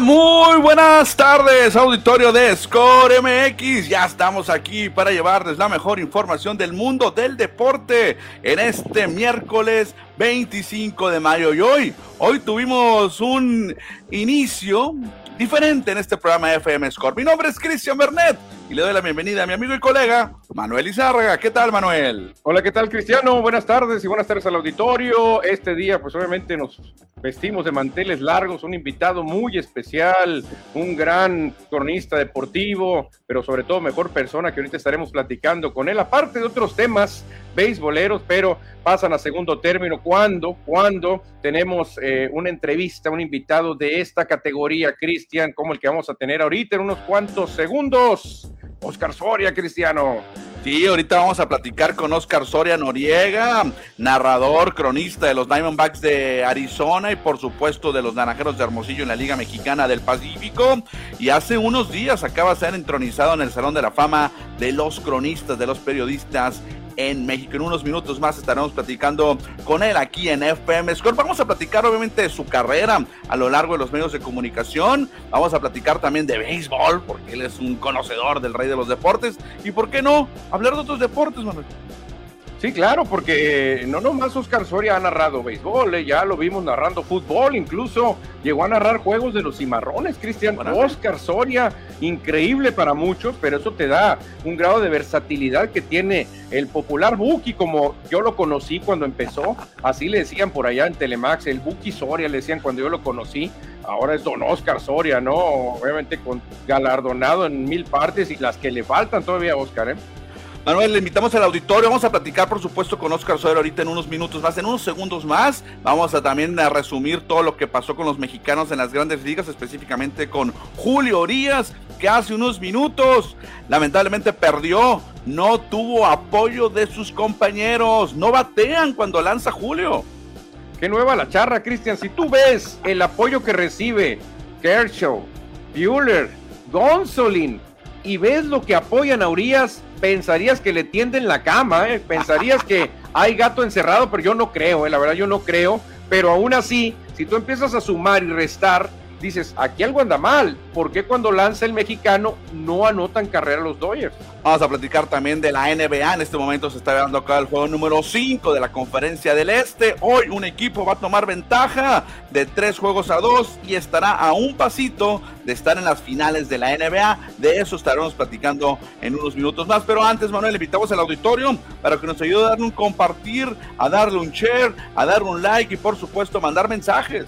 Muy buenas tardes, auditorio de Score MX. Ya estamos aquí para llevarles la mejor información del mundo del deporte en este miércoles 25 de mayo. Y hoy, hoy tuvimos un inicio diferente en este programa de FM Score. Mi nombre es Cristian Bernet y le doy la bienvenida a mi amigo y colega Manuel Izárraga. ¿Qué tal, Manuel? Hola, ¿qué tal, Cristiano? Buenas tardes y buenas tardes al auditorio. Este día, pues obviamente nos vestimos de manteles largos, un invitado muy especial, un gran cronista deportivo, pero sobre todo mejor persona que ahorita estaremos platicando con él, aparte de otros temas beisboleros, pero pasan a segundo término cuando, cuando tenemos eh, una entrevista, un invitado de esta categoría, Cristian, como el que vamos a tener ahorita en unos cuantos segundos. Oscar Soria, Cristiano. Sí, ahorita vamos a platicar con Oscar Soria Noriega, narrador, cronista de los Diamondbacks de Arizona y por supuesto de los Naranjeros de Hermosillo en la Liga Mexicana del Pacífico. Y hace unos días acaba de ser entronizado en el Salón de la Fama de los cronistas, de los periodistas en México. En unos minutos más estaremos platicando con él aquí en FM Score. Vamos a platicar obviamente de su carrera a lo largo de los medios de comunicación. Vamos a platicar también de béisbol, porque él es un conocedor del rey de los deportes. Y por qué no hablar de otros deportes, Manuel. Sí, claro, porque no nomás Oscar Soria ha narrado béisbol, eh, ya lo vimos narrando fútbol, incluso llegó a narrar juegos de los cimarrones, Cristian. Oscar Soria, increíble para muchos, pero eso te da un grado de versatilidad que tiene el popular Buki, como yo lo conocí cuando empezó, así le decían por allá en Telemax, el Buki Soria le decían cuando yo lo conocí, ahora es don Oscar Soria, ¿no? Obviamente con galardonado en mil partes y las que le faltan todavía a Oscar, ¿eh? Manuel, le invitamos al auditorio. Vamos a platicar, por supuesto, con Oscar Soler ahorita en unos minutos más, en unos segundos más. Vamos a también a resumir todo lo que pasó con los mexicanos en las grandes ligas, específicamente con Julio Orías, que hace unos minutos lamentablemente perdió. No tuvo apoyo de sus compañeros. No batean cuando lanza Julio. Qué nueva la charra, Cristian. Si tú ves el apoyo que recibe Kershaw, Bueller, Gonzolin, y ves lo que apoyan a Urias, pensarías que le tienden la cama, ¿eh? pensarías que hay gato encerrado, pero yo no creo, ¿eh? la verdad yo no creo, pero aún así, si tú empiezas a sumar y restar, dices, aquí algo anda mal. ¿Por qué cuando lanza el mexicano no anotan carrera los Dodgers? Vamos a platicar también de la NBA. En este momento se está dando acá el juego número 5 de la Conferencia del Este. Hoy un equipo va a tomar ventaja de tres juegos a dos y estará a un pasito de estar en las finales de la NBA. De eso estaremos platicando en unos minutos más. Pero antes, Manuel, invitamos al auditorio para que nos ayude a darle un compartir, a darle un share, a darle un like y por supuesto mandar mensajes.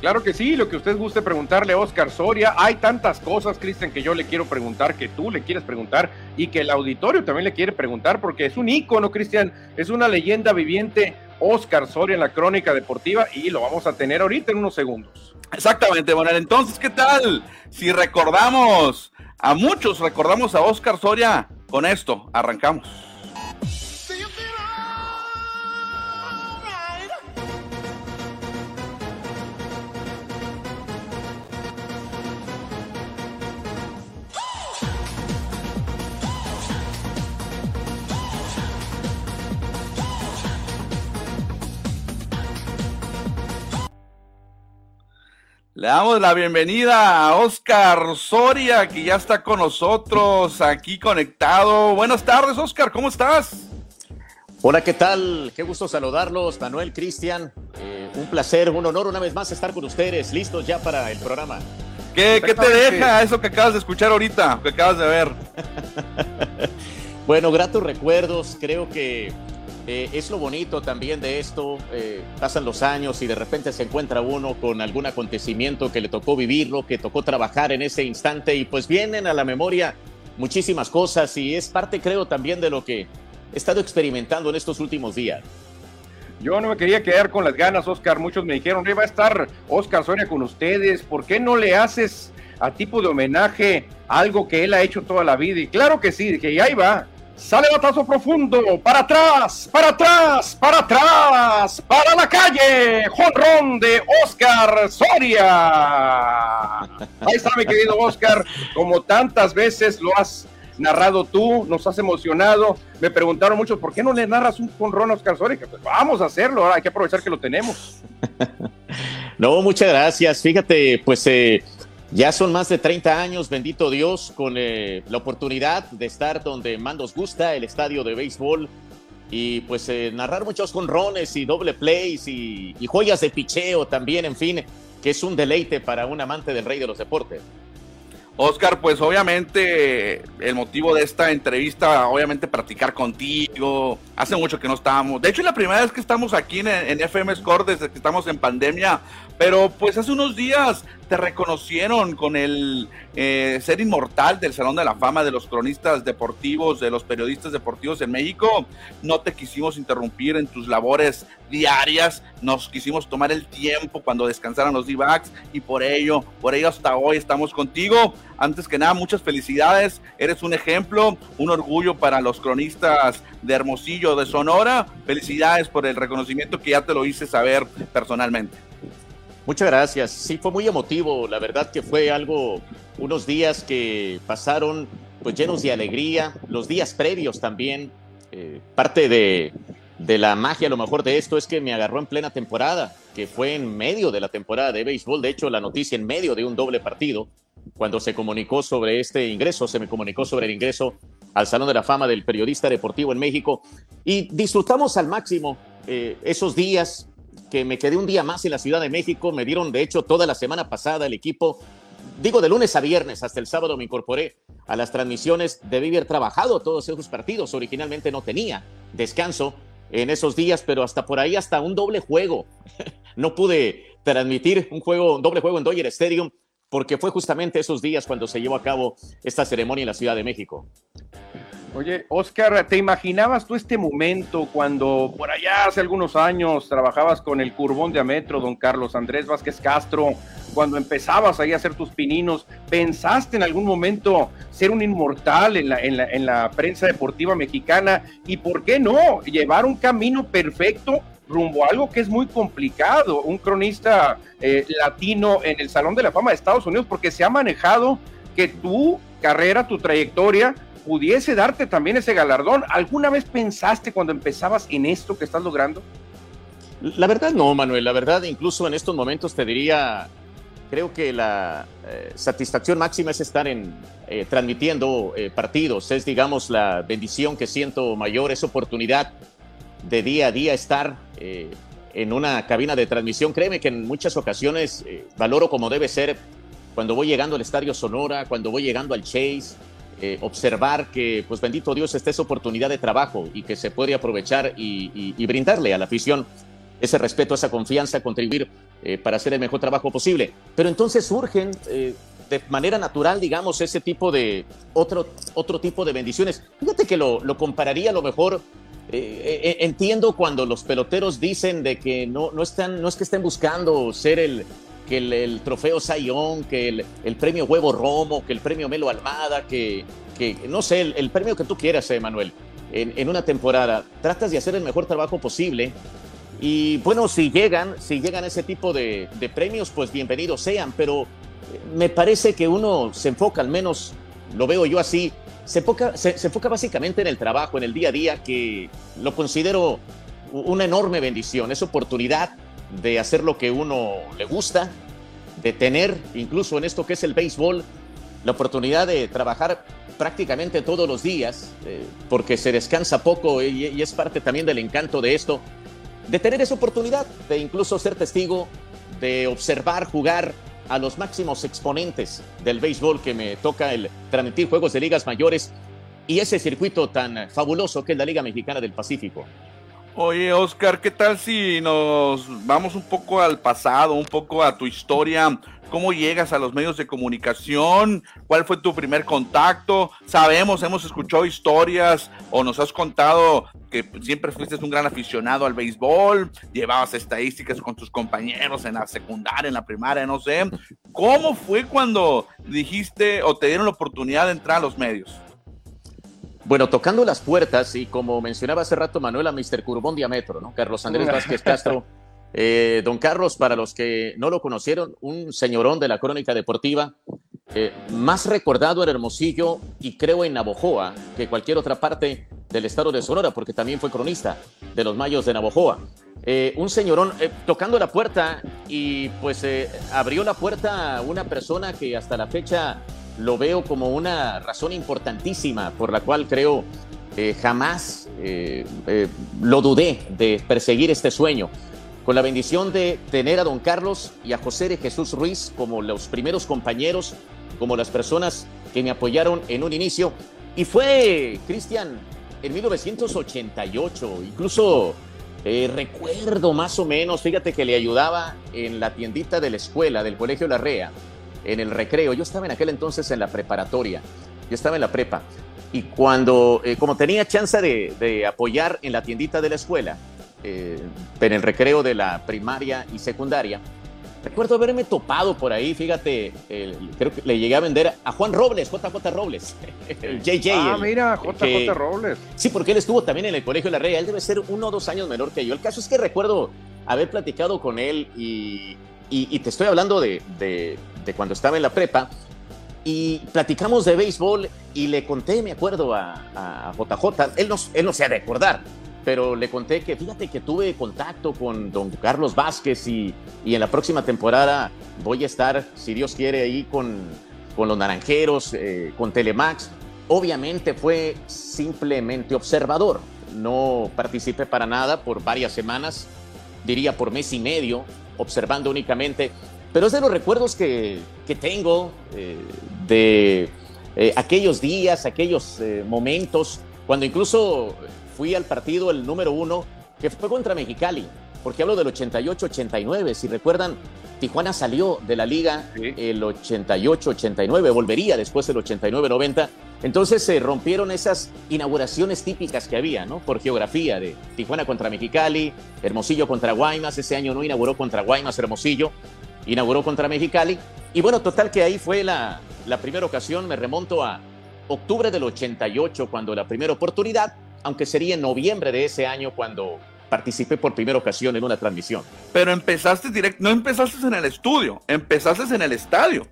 Claro que sí, lo que usted guste preguntarle a Oscar Soria. Hay tantas cosas, Cristian, que yo le quiero preguntar, que tú le quieres preguntar y que el auditorio también le quiere preguntar, porque es un ícono, Cristian, es una leyenda viviente. Oscar Soria en la crónica deportiva y lo vamos a tener ahorita en unos segundos. Exactamente, Manuel. Entonces, ¿qué tal? Si recordamos, a muchos recordamos a Oscar Soria, con esto arrancamos. Le damos la bienvenida a Oscar Soria, que ya está con nosotros aquí conectado. Buenas tardes, Oscar, ¿cómo estás? Hola, ¿qué tal? Qué gusto saludarlos, Manuel, Cristian. Eh, un placer, un honor una vez más estar con ustedes, listos ya para el programa. ¿Qué, ¿Qué, te deja eso que acabas de escuchar ahorita, que acabas de ver? bueno, gratos recuerdos, creo que eh, es lo bonito también de esto, eh, pasan los años y de repente se encuentra uno con algún acontecimiento que le tocó vivirlo, que tocó trabajar en ese instante y pues vienen a la memoria muchísimas cosas y es parte creo también de lo que he estado experimentando en estos últimos días. Yo no me quería quedar con las ganas, Oscar. Muchos me dijeron, va a estar Oscar Soria con ustedes. ¿Por qué no le haces a tipo de homenaje algo que él ha hecho toda la vida? Y claro que sí, dije, y ahí va. Sale batazo profundo, para atrás, para atrás, para atrás, para la calle. Jonrón de Oscar Soria. Ahí está mi querido Oscar, como tantas veces lo has narrado tú, nos has emocionado. Me preguntaron muchos, ¿por qué no le narras un jonrón a Oscar Soria? Pues vamos a hacerlo, hay que aprovechar que lo tenemos. No, muchas gracias. Fíjate, pues eh, ya son más de 30 años, bendito Dios, con eh, la oportunidad de estar donde más nos gusta, el estadio de béisbol, y pues eh, narrar muchos conrones y doble plays y, joyas de picheo también, en fin, que es un deleite para un amante del rey de los deportes. Oscar, pues obviamente el motivo de esta entrevista, obviamente practicar contigo. Hace mucho que no estábamos. De hecho, la primera vez que estamos aquí en, en FM Score desde que estamos en pandemia. Pero pues hace unos días te reconocieron con el eh, ser inmortal del Salón de la Fama de los cronistas deportivos, de los periodistas deportivos en México. No te quisimos interrumpir en tus labores diarias, nos quisimos tomar el tiempo cuando descansaran los d y por ello, por ello hasta hoy estamos contigo. Antes que nada, muchas felicidades, eres un ejemplo, un orgullo para los cronistas de Hermosillo, de Sonora. Felicidades por el reconocimiento que ya te lo hice saber personalmente. Muchas gracias. Sí, fue muy emotivo. La verdad que fue algo, unos días que pasaron pues llenos de alegría. Los días previos también. Eh, parte de, de la magia, a lo mejor de esto es que me agarró en plena temporada, que fue en medio de la temporada de béisbol. De hecho, la noticia en medio de un doble partido, cuando se comunicó sobre este ingreso, se me comunicó sobre el ingreso al Salón de la Fama del Periodista Deportivo en México. Y disfrutamos al máximo eh, esos días, que me quedé un día más en la Ciudad de México. Me dieron, de hecho, toda la semana pasada el equipo. Digo, de lunes a viernes, hasta el sábado me incorporé a las transmisiones. Debí haber trabajado todos esos partidos. Originalmente no tenía descanso en esos días, pero hasta por ahí, hasta un doble juego. no pude transmitir un juego, doble juego en Dodger Stadium, porque fue justamente esos días cuando se llevó a cabo esta ceremonia en la Ciudad de México. Oye, Oscar, ¿te imaginabas tú este momento cuando por allá hace algunos años trabajabas con el curbón de Ametro, don Carlos Andrés Vázquez Castro, cuando empezabas ahí a hacer tus pininos, ¿pensaste en algún momento ser un inmortal en la, en la, prensa deportiva mexicana? ¿Y por qué no? Llevar un camino perfecto rumbo a algo que es muy complicado, un cronista eh, latino en el Salón de la Fama de Estados Unidos, porque se ha manejado que tu carrera, tu trayectoria, pudiese darte también ese galardón. ¿Alguna vez pensaste cuando empezabas en esto que estás logrando? La verdad no, Manuel. La verdad, incluso en estos momentos te diría, creo que la eh, satisfacción máxima es estar en eh, transmitiendo eh, partidos. Es, digamos, la bendición que siento mayor, esa oportunidad de día a día estar en una cabina de transmisión. Créeme que en muchas ocasiones valoro como debe ser cuando voy llegando al Estadio Sonora, cuando voy llegando al Chase, eh, observar que, pues bendito Dios, esta es oportunidad de trabajo y que se puede aprovechar y, brindarle a la afición ese respeto, esa confianza, contribuir eh, para hacer el mejor trabajo posible. Pero entonces surgen eh, de manera natural, digamos, ese tipo de otro, otro tipo de bendiciones. Fíjate que lo, lo compararía a lo mejor. entiendo cuando los peloteros dicen de que no, no, están, no es que estén buscando ser el, que el, trofeo Sayón, que el, premio Huevo Romo, que el premio Melo Almada, que, que no sé, el, premio que tú quieras, Manuel, en, una temporada. Tratas de hacer el mejor trabajo posible. Y bueno, si llegan, si llegan ese tipo de, premios, pues bienvenidos sean, pero eh, me parece que uno se enfoca, al menos lo veo yo así, se enfoca, se enfoca básicamente en el trabajo, en el día a día, que lo considero una enorme bendición, esa oportunidad de hacer lo que uno le gusta, de tener, incluso en esto que es el béisbol, la oportunidad de trabajar prácticamente todos los días, eh, porque se descansa poco y, es parte también del encanto de esto, de tener esa oportunidad de incluso ser testigo, de observar, jugar a los máximos exponentes del béisbol que me toca el transmitir juegos de ligas mayores y ese circuito tan fabuloso que es la Liga Mexicana del Pacífico. Oye, Oscar, ¿qué tal si nos vamos un poco al pasado, un poco a tu historia? ¿Cómo llegas a los medios de comunicación? ¿Cuál fue tu primer contacto? Sabemos, hemos escuchado historias o nos has contado que siempre fuiste un gran aficionado al béisbol, llevabas estadísticas con tus compañeros en la secundaria, en la primaria, no sé. ¿Cómo fue cuando dijiste o te dieron la oportunidad de entrar a los medios? Bueno, tocando las puertas, y como mencionaba hace rato Manuela, Mr. Curbón Diametro, ¿no? Carlos Andrés Vázquez Castro. Eh, don Carlos, para los que no lo conocieron, un señorón de la crónica deportiva, eh, más recordado en Hermosillo y creo en Navojoa que cualquier otra parte del estado de Sonora, porque también fue cronista de los Mayos de Navojoa. eh, un señorón eh, tocando la puerta y pues abrió la puerta una persona que hasta la fecha lo veo como una razón importantísima por la cual creo jamás lo dudé de perseguir este sueño. Con la bendición de tener a don Carlos y a José de Jesús Ruiz como los primeros compañeros, como las personas que me apoyaron en un inicio. Y fue, Cristian, en 1988, incluso eh, recuerdo más o menos, fíjate que le ayudaba en la tiendita de la escuela, del Colegio La Rea, en el recreo. Yo estaba en aquel entonces en la preparatoria, yo estaba en la prepa. Y cuando, eh, como tenía chance de, apoyar en la tiendita de la escuela, eh, en el recreo de la primaria y secundaria, Recuerdo haberme topado por ahí, fíjate, creo que le llegué a vender a Juan Robles, JJ Robles, el JJ. Ah, mira, JJ Robles. Sí, porque él estuvo también en el Colegio de la Rey, él debe ser uno o dos años menor que yo. El caso es que recuerdo haber platicado con él y, te estoy hablando de, cuando estaba en la prepa y platicamos de béisbol y le conté, me acuerdo, a, JJ, él no, él no se ha de acordar, pero le conté que fíjate que tuve contacto con don Carlos Vázquez y, en la próxima temporada voy a estar, si Dios quiere, ahí con, con los Naranjeros, eh, con Telemax. Obviamente fue simplemente observador, no participé para nada por varias semanas, diría por mes y medio, observando únicamente, pero es de los recuerdos que, que tengo eh, de eh, aquellos días, aquellos momentos, cuando incluso fui al partido el número uno, que fue contra Mexicali, porque hablo del 88-89. Si recuerdan, Tijuana salió de la liga el 88-89, volvería después del 89-90. Entonces se rompieron esas inauguraciones típicas que había, ¿no? Por geografía, de Tijuana contra Mexicali, Hermosillo contra Guaymas. Ese año no inauguró contra Guaymas, Hermosillo, inauguró contra Mexicali. Y bueno, total que ahí fue la, la primera ocasión. Me remonto a octubre del 88, cuando la primera oportunidad aunque sería en noviembre de ese año cuando participé por primera ocasión en una transmisión. Pero empezaste directo, no empezaste en el estudio, empezaste en el estadio.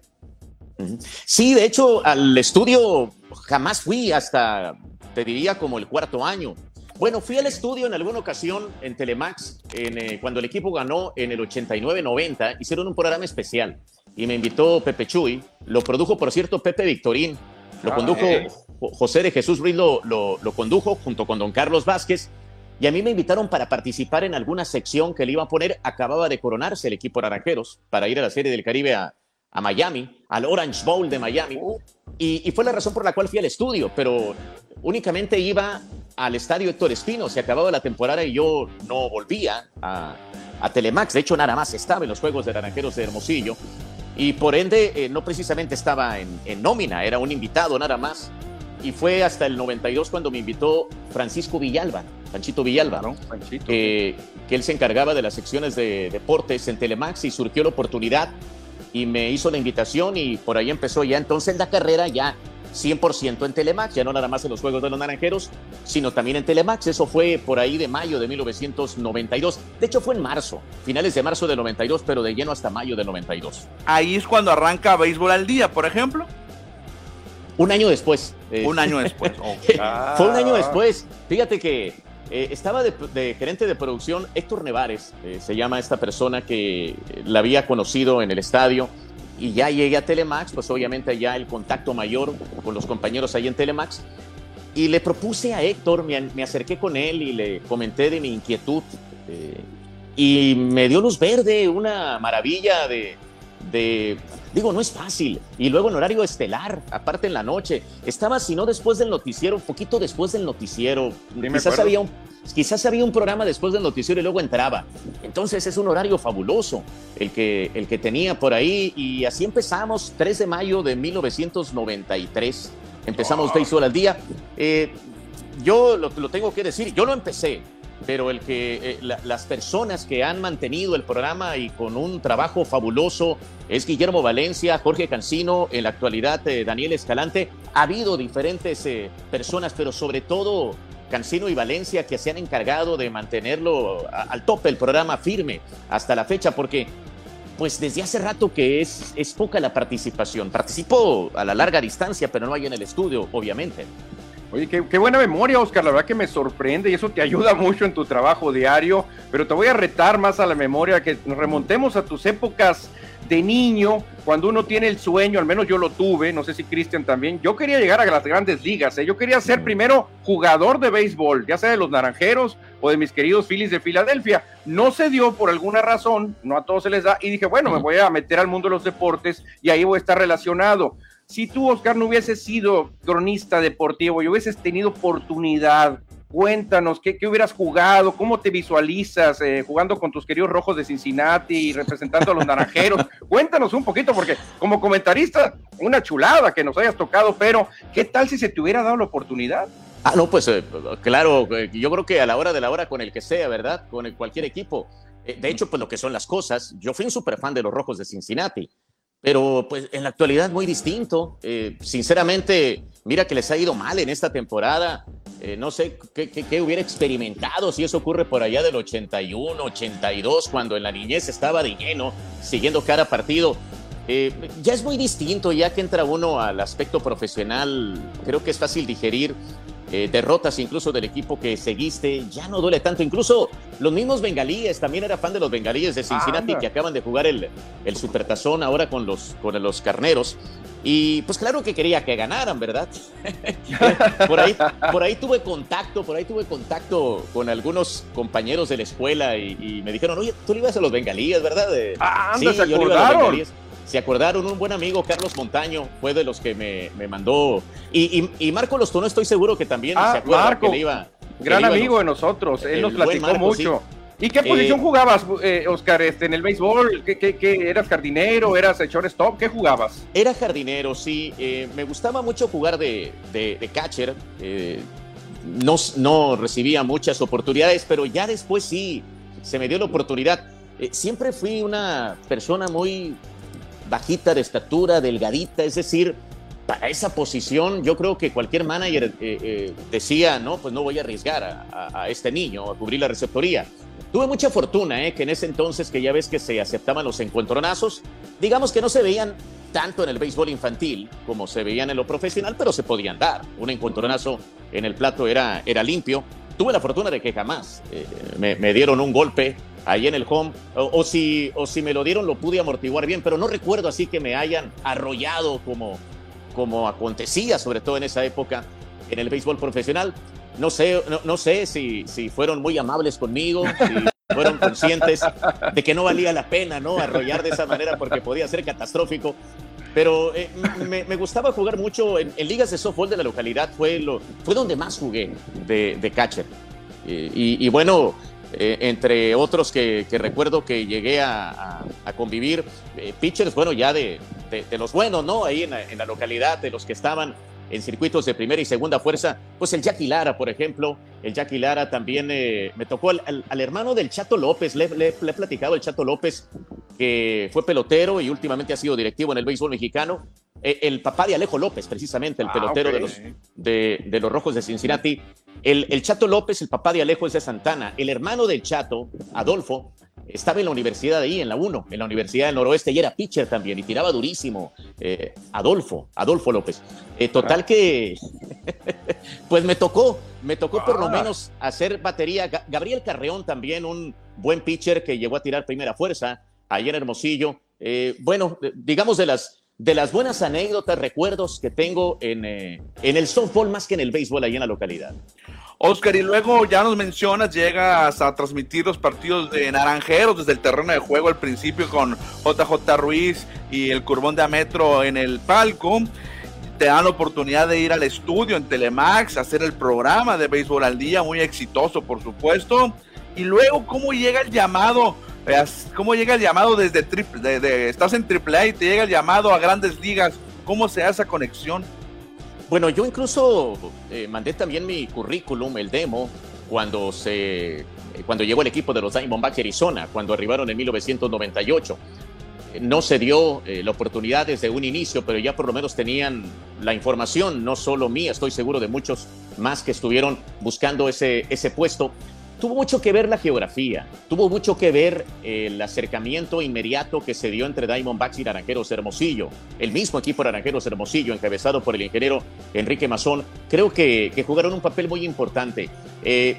Sí, de hecho, al estudio jamás fui hasta, te diría, como el cuarto año. Bueno, fui al estudio en alguna ocasión en Telemax, en, eh, cuando el equipo ganó en el 89-90, hicieron un programa especial y me invitó Pepe Chuy, lo produjo, por cierto, Pepe Victorín, lo ah, condujo eh. José de Jesús Ruiz lo, lo, condujo junto con don Carlos Vázquez y a mí me invitaron para participar en alguna sección que le iba a poner. Acababa de coronarse el equipo Naranjeros para ir a la Serie del Caribe a, a Miami, al Orange Bowl de Miami. Y, y, fue la razón por la cual fui al estudio, pero únicamente iba al estadio Héctor Espino. Se acababa la temporada y yo no volvía a, a Telemax. De hecho, nada más estaba en los Juegos de Naranjeros de Hermosillo. Y por ende, eh, no precisamente estaba en, en nómina, era un invitado nada más y fue hasta el 92 cuando me invitó Francisco Villalba, Panchito Villalba, ¿no? que él se encargaba de las secciones de deportes en Telemax y surgió la oportunidad y me hizo la invitación y por ahí empezó ya entonces la carrera ya 100% en Telemax, ya no nada más en los Juegos de los Naranjeros, sino también en Telemax. Eso fue por ahí de mayo de 1992. De hecho, fue en marzo, finales de marzo de 92, pero de lleno hasta mayo de 92. Ahí es cuando arranca Béisbol al Día, por ejemplo. Un año después. Eh, un año después. Fue un año después. Fíjate que eh, estaba de, gerente de producción Héctor Nevares, eh, se llama esta persona que la había conocido en el estadio. Y ya llegué a Telemax, pues obviamente ya el contacto mayor con los compañeros ahí en Telemax. Y le propuse a Héctor, me, acerqué con él y le comenté de mi inquietud. y me dio luz verde, una maravilla de, de Digo, no es fácil. Y luego en horario estelar, aparte en la noche. Estaba, si no después del noticiero, un poquito después del noticiero. quizás, había un, quizás había un programa después del noticiero y luego entraba. Entonces es un horario fabuloso el que, el que tenía por ahí. Y así empezamos, 3 de mayo de 1993. Empezamos wow. al día. Eh, yo lo, lo tengo que decir, yo lo empecé pero el que eh, las personas que han mantenido el programa y con un trabajo fabuloso es Guillermo Valencia, Jorge Cancino, en la actualidad eh, Daniel Escalante. Ha habido diferentes eh, personas, pero sobre todo Cancino y Valencia que se han encargado de mantenerlo al tope el programa firme hasta la fecha, porque pues desde hace rato que es, es poca la participación. Participó a la larga distancia, pero no hay en el estudio, obviamente. Oye, qué, buena memoria, Oscar. La verdad que me sorprende y eso te ayuda mucho en tu trabajo diario. Pero te voy a retar más a la memoria, que nos remontemos a tus épocas de niño, cuando uno tiene el sueño, al menos yo lo tuve, no sé si Cristian también, yo quería llegar a las grandes ligas, ¿eh? yo quería ser primero jugador de béisbol, ya sea de los Naranjeros o de mis queridos Phillies de Filadelfia. No se dio por alguna razón, no a todos se les da, y dije, bueno, me voy a meter al mundo de los deportes y ahí voy a estar relacionado si tú, Oscar, no hubieses sido cronista deportivo y hubieses tenido oportunidad, cuéntanos, ¿qué, hubieras jugado? ¿Cómo te visualizas eh, jugando con tus queridos rojos de Cincinnati y representando a los naranjeros? cuéntanos un poquito, porque como comentarista, una chulada que nos hayas tocado, pero ¿qué tal si se te hubiera dado la oportunidad? Ah, no, pues eh, claro, eh, yo creo que a la hora de la hora con el que sea, ¿verdad? Con cualquier equipo. De hecho, pues lo que son las cosas, yo fui un super fan de los Rojos de Cincinnati. Pero pues en la actualidad muy distinto. Eh, sinceramente, mira que les ha ido mal en esta temporada. Eh, no sé qué, hubiera experimentado si eso ocurre por allá del 81, 82, cuando en la niñez estaba de lleno, siguiendo cada partido. Eh, ya es muy distinto, ya que entra uno al aspecto profesional, creo que es fácil digerir eh, derrotas incluso del equipo que seguiste, ya no duele tanto. Incluso los mismos bengalíes, también era fan de los bengalíes de Cincinnati que acaban de jugar el, el supertazón ahora con los, con los carneros. Y pues claro que quería que ganaran, ¿verdad? por, ahí, por ahí tuve contacto, por ahí tuve contacto con algunos compañeros de la escuela y, me dijeron, oye, tú le ibas a los bengalíes, ¿verdad? Ah, anda, sí, yo le iba a los bengalíes se acordaron, un buen amigo, Carlos Montaño, fue de los que me, mandó. Y, y, Marco Lostono, estoy seguro que también ah, se acuerda que le iba. Gran amigo de nosotros, él nos platicó mucho. ¿Y qué posición eh, jugabas, eh, Oscar, este, en el béisbol? ¿Qué, qué, eras jardinero? ¿Eras shortstop? ¿Qué jugabas? Era jardinero, sí. Eh, me gustaba mucho jugar de, de, catcher. no, no recibía muchas oportunidades, pero ya después sí se me dio la oportunidad. siempre fui una persona muy bajita de estatura, delgadita, es decir, para esa posición yo creo que cualquier manager eh, eh, decía, no, pues no voy a arriesgar a, este niño a cubrir la receptoría. Tuve mucha fortuna, eh, que en ese entonces que ya ves que se aceptaban los encuentronazos, digamos que no se veían tanto en el béisbol infantil como se veían en lo profesional, pero se podían dar. Un encontronazo en el plato era, era limpio. Tuve la fortuna de que jamás me, me dieron un golpe ahí en el home, o, si, o si me lo dieron lo pude amortiguar bien, pero no recuerdo así que me hayan arrollado como, como acontecía, sobre todo en esa época en el béisbol profesional. No sé, no, sé si, si fueron muy amables conmigo, si fueron conscientes de que no valía la pena ¿no? arrollar de esa manera porque podía ser catastrófico. Pero eh, me, gustaba jugar mucho en, ligas de softball de la localidad, fue, lo, fue donde más jugué de, de catcher. y, bueno, eh, entre otros que, recuerdo que llegué a, convivir, eh, pitchers, bueno, ya de, los buenos, ¿no? Ahí en la, localidad, de los que estaban en circuitos de primera y segunda fuerza, pues el Jackie Lara, por ejemplo, el Jackie Lara también eh, me tocó al, hermano del Chato López, le, le, he platicado el Chato López, que fue pelotero y últimamente ha sido directivo en el béisbol mexicano, el papá de Alejo López, precisamente, el ah, pelotero de, los, de, los Rojos de Cincinnati, el, Chato López, el papá de Alejo es de Santana. El hermano del Chato, Adolfo, estaba en la universidad de ahí, en la 1, en la Universidad del Noroeste, y era pitcher también, y tiraba durísimo. Eh, Adolfo, Adolfo López. Eh, total que, pues me tocó, me tocó por lo ah. menos hacer batería. Gabriel Carreón también, un buen pitcher que llegó a tirar primera fuerza, ahí en Hermosillo. Eh, bueno, digamos de las de las buenas anécdotas, recuerdos que tengo en, en el softball más que en el béisbol ahí en la localidad. Oscar, y luego ya nos mencionas, llegas a transmitir los partidos de Naranjeros desde el terreno de juego al principio con JJ Ruiz y el Curbón de Ametro en el palco. Te dan la oportunidad de ir al estudio en Telemax, hacer el programa de béisbol al día, muy exitoso por supuesto. Y luego, ¿cómo llega el llamado? ¿Cómo llega el llamado desde triple, de, estás en AAA y te llega el llamado a grandes ligas? ¿Cómo se hace esa conexión? Bueno, yo incluso eh, mandé también mi currículum, el demo, cuando se eh, cuando llegó el equipo de los Diamondbacks Arizona, cuando arribaron en 1998. No se dio eh, la oportunidad desde un inicio, pero ya por lo menos tenían la información, no solo mía, estoy seguro de muchos más que estuvieron buscando ese, ese puesto. Tuvo mucho que ver la geografía, tuvo mucho que ver el acercamiento inmediato que se dio entre Diamondbacks y Naranjeros Hermosillo. El mismo equipo Naranjeros Hermosillo, encabezado por el ingeniero Enrique Mazón, creo que, jugaron un papel muy importante. Eh,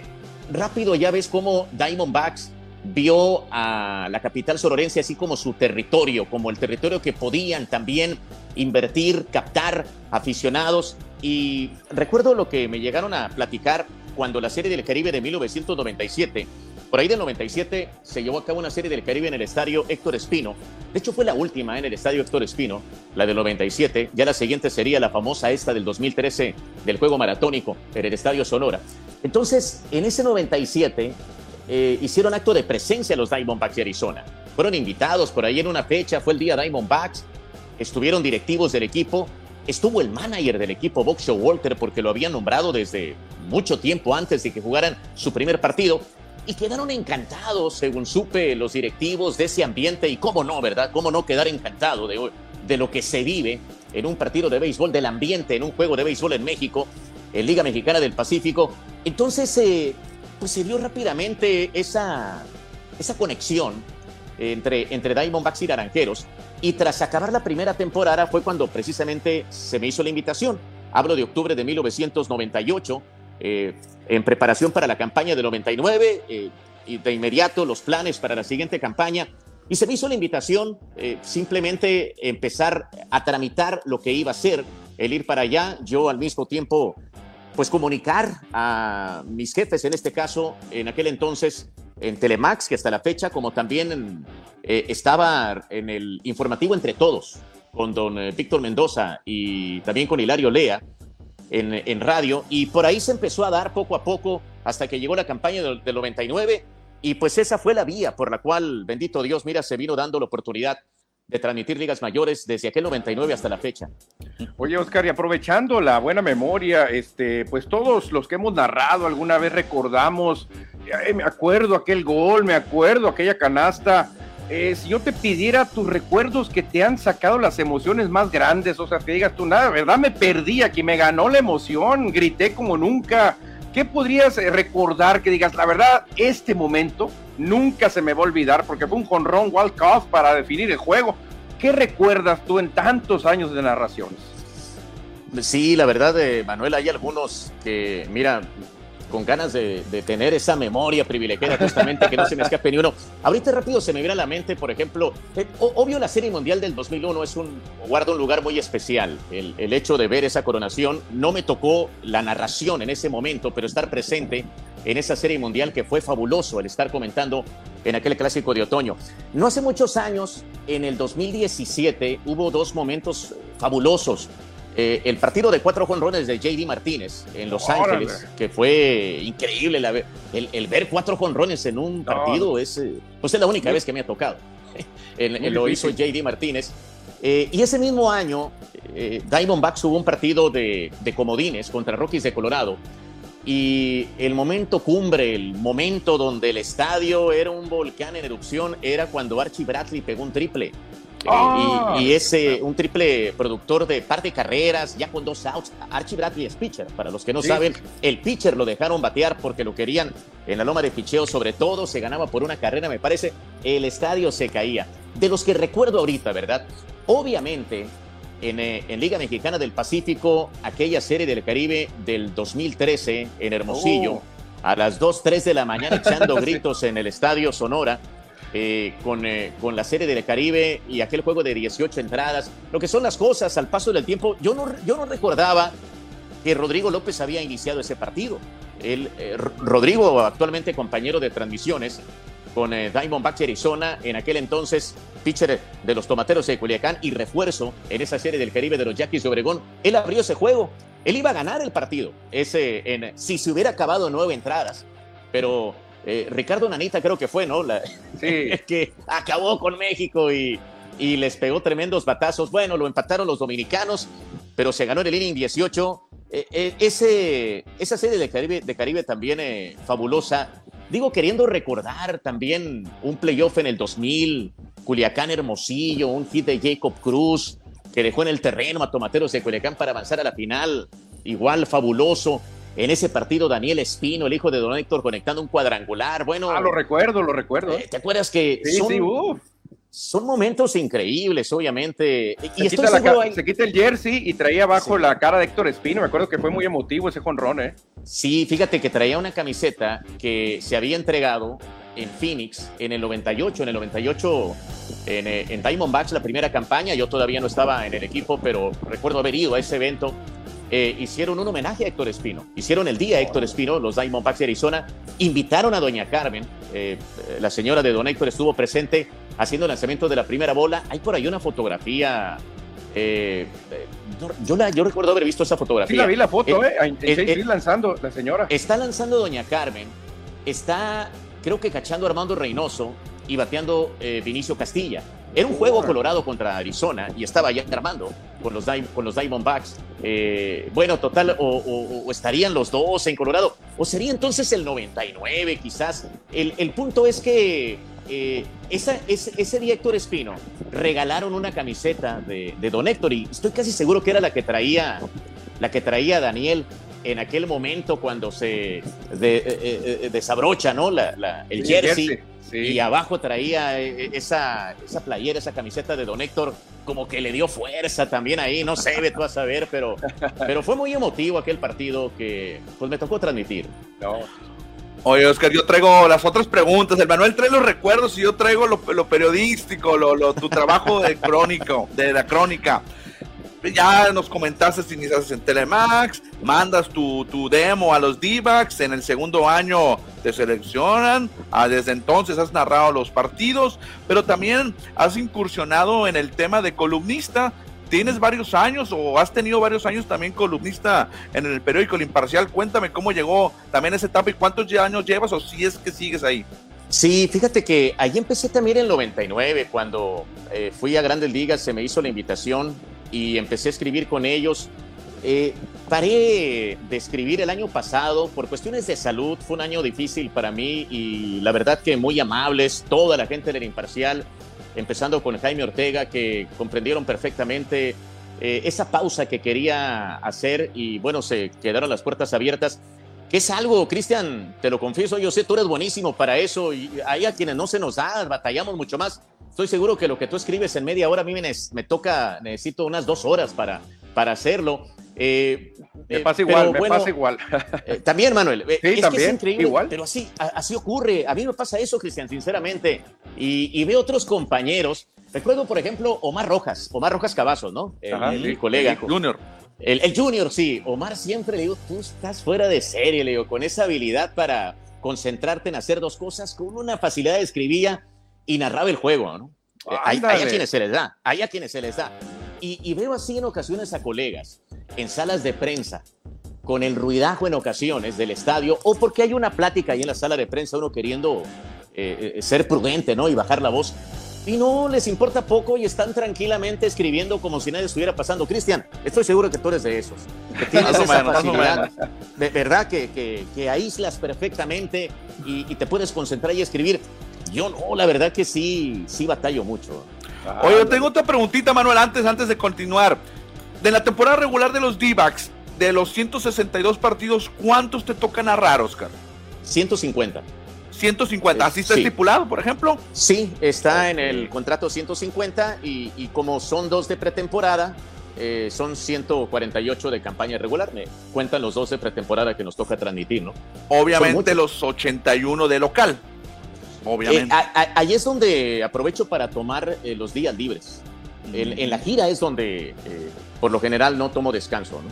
rápido ya ves cómo Diamondbacks vio a la capital sororense así como su territorio, como el territorio que podían también invertir, captar aficionados. Y recuerdo lo que me llegaron a platicar cuando la Serie del Caribe de 1997, por ahí del 97 se llevó a cabo una Serie del Caribe en el estadio Héctor Espino. De hecho fue la última en el estadio Héctor Espino, la del 97. Ya la siguiente sería la famosa esta del 2013 del juego maratónico en el estadio Sonora. Entonces, en ese 97 eh, hicieron acto de presencia los Diamondbacks de Arizona. Fueron invitados por ahí en una fecha, fue el día Diamondbacks, estuvieron directivos del equipo, estuvo el manager del equipo, Box Walter, porque lo habían nombrado desde mucho tiempo antes de que jugaran su primer partido. Y quedaron encantados, según supe, los directivos de ese ambiente. Y cómo no, ¿verdad? ¿Cómo no quedar encantado de, de lo que se vive en un partido de béisbol, del ambiente en un juego de béisbol en México, en Liga Mexicana del Pacífico? Entonces, eh, pues se dio rápidamente esa, esa conexión entre, entre Diamondbacks y Naranjeros. Y tras acabar la primera temporada fue cuando precisamente se me hizo la invitación. Hablo de octubre de 1998, eh, en preparación para la campaña del 99 eh, y de inmediato los planes para la siguiente campaña. Y se me hizo la invitación eh, simplemente empezar a tramitar lo que iba a ser el ir para allá. Yo al mismo tiempo, pues comunicar a mis jefes, en este caso, en aquel entonces, en Telemax, que hasta la fecha, como también eh, estaba en el informativo entre todos, con don eh, Víctor Mendoza y también con Hilario Lea en, en, radio, y por ahí se empezó a dar poco a poco hasta que llegó la campaña del, del 99, y pues esa fue la vía por la cual, bendito Dios, mira, se vino dando la oportunidad de transmitir ligas mayores desde aquel 99 hasta la fecha. Oye, Oscar, y aprovechando la buena memoria, este, pues todos los que hemos narrado alguna vez recordamos, eh, me acuerdo aquel gol, me acuerdo aquella canasta. Eh, si yo te pidiera tus recuerdos que te han sacado las emociones más grandes, o sea, que digas tú, nada, ¿verdad? Me perdí aquí, me ganó la emoción, grité como nunca. ¿Qué podrías eh, recordar que digas, la verdad, este momento nunca se me va a olvidar porque fue un jonrón walk-off para definir el juego. ¿Qué recuerdas tú en tantos años de narraciones? Sí, la verdad, eh, Manuel, hay algunos que, mira, con ganas de, tener esa memoria privilegiada justamente que no se me escape ni uno. Ahorita rápido se me viene a la mente, por ejemplo, eh, obvio la Serie Mundial del 2001 es un, guarda un lugar muy especial. El, el, hecho de ver esa coronación, no me tocó la narración en ese momento, pero estar presente en esa Serie Mundial que fue fabuloso el estar comentando en aquel clásico de otoño. No hace muchos años, en el 2017, hubo dos momentos fabulosos eh, el partido de cuatro jonrones de JD Martínez en Los Ángeles, que fue increíble el, ver cuatro jonrones en un partido, es, eh, pues es la única vez que me ha tocado. lo hizo JD Martínez. Eh, y ese mismo año, Diamondbacks hubo un partido de, de comodines contra Rockies de Colorado. Y el momento cumbre, el momento donde el estadio era un volcán en erupción, era cuando Archie Bradley pegó un triple Ah. y, es un triple productor de par de carreras, ya con dos outs. Archie Bradley es pitcher. Para los que no saben, el pitcher lo dejaron batear porque lo querían en la loma de picheo, sobre todo. Se ganaba por una carrera, me parece. El estadio se caía. De los que recuerdo ahorita, ¿verdad? Obviamente, en, eh, en, Liga Mexicana del Pacífico, aquella serie del Caribe del 2013 en Hermosillo, oh. a las 2, 3 de la mañana echando gritos en el Estadio Sonora. Eh, con, eh, con, la serie del Caribe y aquel juego de 18 entradas, lo que son las cosas al paso del tiempo. Yo no, yo no recordaba que Rodrigo López había iniciado ese partido. El, eh, Rodrigo, actualmente compañero de transmisiones con Diamondbacks Arizona, en aquel entonces pitcher de los Tomateros de Culiacán y refuerzo en esa serie del Caribe de los Yaquis de Obregón. Él abrió ese juego. Él iba a ganar el partido ese, en, si se hubiera acabado nueve entradas. Pero eh, Ricardo Nanita creo que fue, ¿no? La, sí. que acabó con México y, y, les pegó tremendos batazos. Bueno, lo empataron los dominicanos, pero se ganó en el inning 18. Eh, eh, ese, esa serie de Caribe, de Caribe también fabulosa. Digo, queriendo recordar también un playoff en el 2000, Culiacán Hermosillo, un hit de Jacob Cruz que dejó en el terreno a Tomateros de Culiacán para avanzar a la final. Igual fabuloso en ese partido Daniel Espino, el hijo de Don Héctor, conectando un cuadrangular. Bueno, ah, lo recuerdo, lo recuerdo. Eh, ¿Te acuerdas que son, son momentos increíbles, obviamente? Se, y se quita el jersey y traía abajo la cara de Héctor Espino. Me acuerdo que fue muy emotivo ese jonrón, ¿eh? Sí, fíjate que traía una camiseta que se había entregado en Phoenix en el 98, en el 98 en, eh, en Diamondbacks la primera campaña, yo todavía no estaba en el equipo, pero recuerdo haber ido a ese evento. Eh, hicieron un homenaje a Héctor Espino, hicieron el día a Héctor Espino, los Diamondbacks de Arizona, invitaron a doña Carmen, eh, la señora de Don Héctor estuvo presente haciendo el lanzamiento de la primera bola, hay por ahí una fotografía yo, la, yo recuerdo haber visto esa fotografía. Sí, la vi la foto, eh, lanzando la señora. Está lanzando Doña Carmen, está creo que cachando a Armando Reynoso y bateando eh, Vinicio Castilla. Era un juego colorado contra Arizona y estaba ya Armando con los, con los Diamondbacks. Eh, bueno, total, o, estarían los dos en Colorado, o sería entonces el 99 quizás. El, el punto es que eh, esa, ese, ese día Héctor Espino regalaron una camiseta de, de, Don Héctor y estoy casi seguro que era la que traía, la que traía Daniel en aquel momento cuando se de, eh, desabrocha ¿no? La, el jersey. Y abajo traía eh, esa, esa playera, esa camiseta de Don Héctor, como que le dio fuerza también ahí, no sé, ve tú a saber, pero, pero fue muy emotivo aquel partido que pues me tocó transmitir. Oye, Oscar, yo traigo las otras preguntas. El Manuel trae los recuerdos y yo traigo lo, periodístico, lo, tu trabajo de crónico, de la crónica ya nos comentaste si iniciaste en Telemax, mandas tu, demo a los d en el segundo año te seleccionan, ah, desde entonces has narrado los partidos, pero también has incursionado en el tema de columnista. Tienes varios años o has tenido varios años también columnista en el periódico El Imparcial. Cuéntame cómo llegó también esa etapa y cuántos años llevas o si es que sigues ahí. Sí, fíjate que ahí empecé también en el 99, cuando eh, fui a Grandes Ligas, se me hizo la invitación y empecé a escribir con ellos. Eh, paré de escribir el año pasado por cuestiones de salud, fue un año difícil para mí y la verdad que muy amables, toda la gente del imparcial, empezando con Jaime Ortega, que comprendieron perfectamente eh, esa pausa que quería hacer y bueno, se quedaron las puertas abiertas. Que es algo, Cristian, te lo confieso, yo sé, tú eres buenísimo para eso y hay a quienes no se nos da, batallamos mucho más Estoy seguro que lo que tú escribes en media hora a mí me, toca, necesito unas dos horas para, para hacerlo. Eh, me pasa eh, igual, me pasa igual. Eh, también, Manuel. Sí, también, igual. Pero así, así ocurre. A mí me pasa eso, Cristian, sinceramente. Y, veo otros compañeros. Recuerdo, por ejemplo, Omar Rojas, Omar Rojas Cavazos, ¿no? El, colega. El junior. El, el, Junior, sí. Omar siempre le digo, tú estás fuera de serie, le digo, con esa habilidad para concentrarte en hacer dos cosas, con una facilidad de escribir y narraba el juego, ¿no? Eh, hay, a quienes se les da, hay a quienes se les da. Y, veo así en ocasiones a colegas en salas de prensa, con el ruidajo en ocasiones del estadio, o porque hay una plática ahí en la sala de prensa, uno queriendo eh, eh, ser prudente, ¿no? Y bajar la voz. Y no les importa poco y están tranquilamente escribiendo como si nada estuviera pasando. Cristian, estoy seguro que tú eres de esos. Que tienes esa facilidad, de verdad, que, que, aíslas perfectamente y, y te puedes concentrar y escribir. Yo no, la verdad que sí, sí batallo mucho. Oye, tengo otra preguntita, Manuel, antes, antes de continuar. De la temporada regular de los D-backs, de los 162 partidos, ¿cuántos te tocan narrar, Oscar? 150. 150, ¿así está estipulado, por ejemplo? Sí, está en el contrato 150 y, y como son dos de pretemporada, eh, son 148 de campaña regular. Me cuentan los dos de pretemporada que nos toca transmitir, ¿no? Obviamente los 81 de local. Obviamente. Eh, ahí es donde aprovecho para tomar eh, los días libres. En, la gira es donde, eh, por lo general, no tomo descanso. ¿no?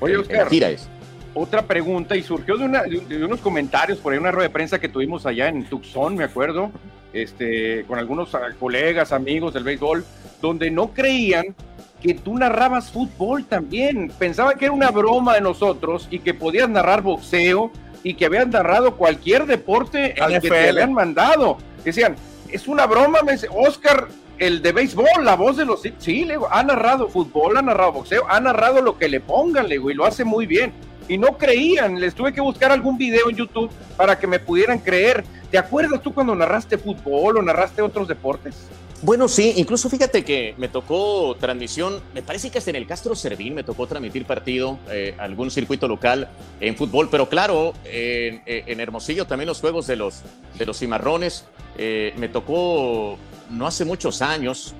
Oye, Oscar, la gira es. Otra pregunta, y surgió de, una, de, unos comentarios por ahí, una rueda de prensa que tuvimos allá en Tucson, me acuerdo, este, con algunos ah, colegas, amigos del béisbol, donde no creían que tú narrabas fútbol también. Pensaban que era una broma de nosotros y que podías narrar boxeo y que habían narrado cualquier deporte al que te habían mandado. Decían, es una broma, me dice, Oscar, el de béisbol, la voz de los... Sí, le digo, ha narrado fútbol, ha narrado boxeo, ha narrado lo que le pongan, le digo, y lo hace muy bien. Y no creían, les tuve que buscar algún video en YouTube para que me pudieran creer. ¿Te acuerdas tú cuando narraste fútbol o narraste otros deportes? Bueno, sí, incluso fíjate que me tocó transmisión, me parece que hasta en el Castro Servín me tocó transmitir partido, eh, algún circuito local en fútbol, pero claro, en, Hermosillo también los juegos de los, de los cimarrones, eh, me tocó no hace muchos años.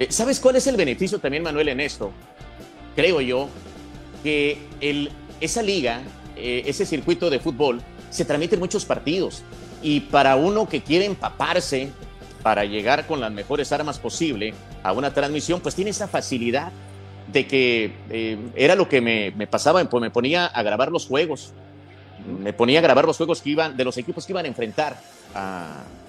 Eh, ¿Sabes cuál es el beneficio también, Manuel, en esto? Creo yo que el, esa liga, ese circuito de fútbol, se transmiten muchos partidos y para uno que quiere empaparse, para llegar con las mejores armas posible a una transmisión, pues tiene esa facilidad de que eh, era lo que me, pasaba, pues me ponía a grabar los juegos, me ponía a grabar los juegos que iban, de los equipos que iban a enfrentar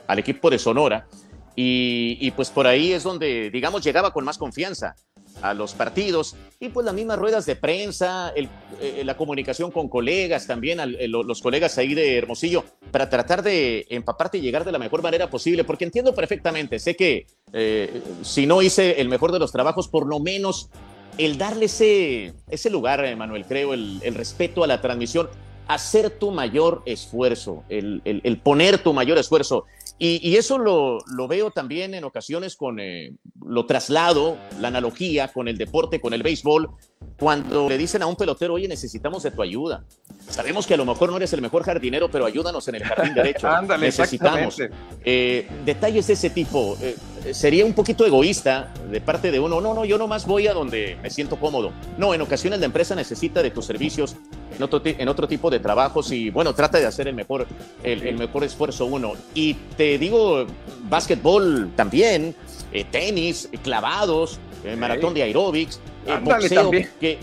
al equipo de Sonora, y, y, pues por ahí es donde, digamos, llegaba con más confianza a los partidos y pues las mismas ruedas de prensa, eh, la comunicación con colegas también, los colegas ahí de Hermosillo, para tratar de empaparte y llegar de la mejor manera posible, porque entiendo perfectamente, sé que eh, si no hice el mejor de los trabajos, por lo menos el darle ese, ese lugar, Manuel, creo, el, el respeto a la transmisión, hacer tu mayor esfuerzo, el, el, poner tu mayor esfuerzo. Y, eso lo, lo, veo también en ocasiones con, eh, lo traslado, la analogía con el deporte, con el béisbol, cuando le dicen a un pelotero, oye, necesitamos de tu ayuda. Sabemos que a lo mejor no eres el mejor jardinero, pero ayúdanos en el jardín derecho. Ándale, necesitamos. Eh, detalles de ese tipo. Eh, sería un poquito egoísta de parte de uno. No, no, yo nomás voy a donde me siento cómodo. No, en ocasiones la empresa necesita de tus servicios en otro, en otro tipo de trabajos y bueno, trata de hacer el mejor, el, mejor esfuerzo uno. Y te digo, básquetbol también, eh, tenis, clavados, maratón de aeróbics eh, boxeo, que,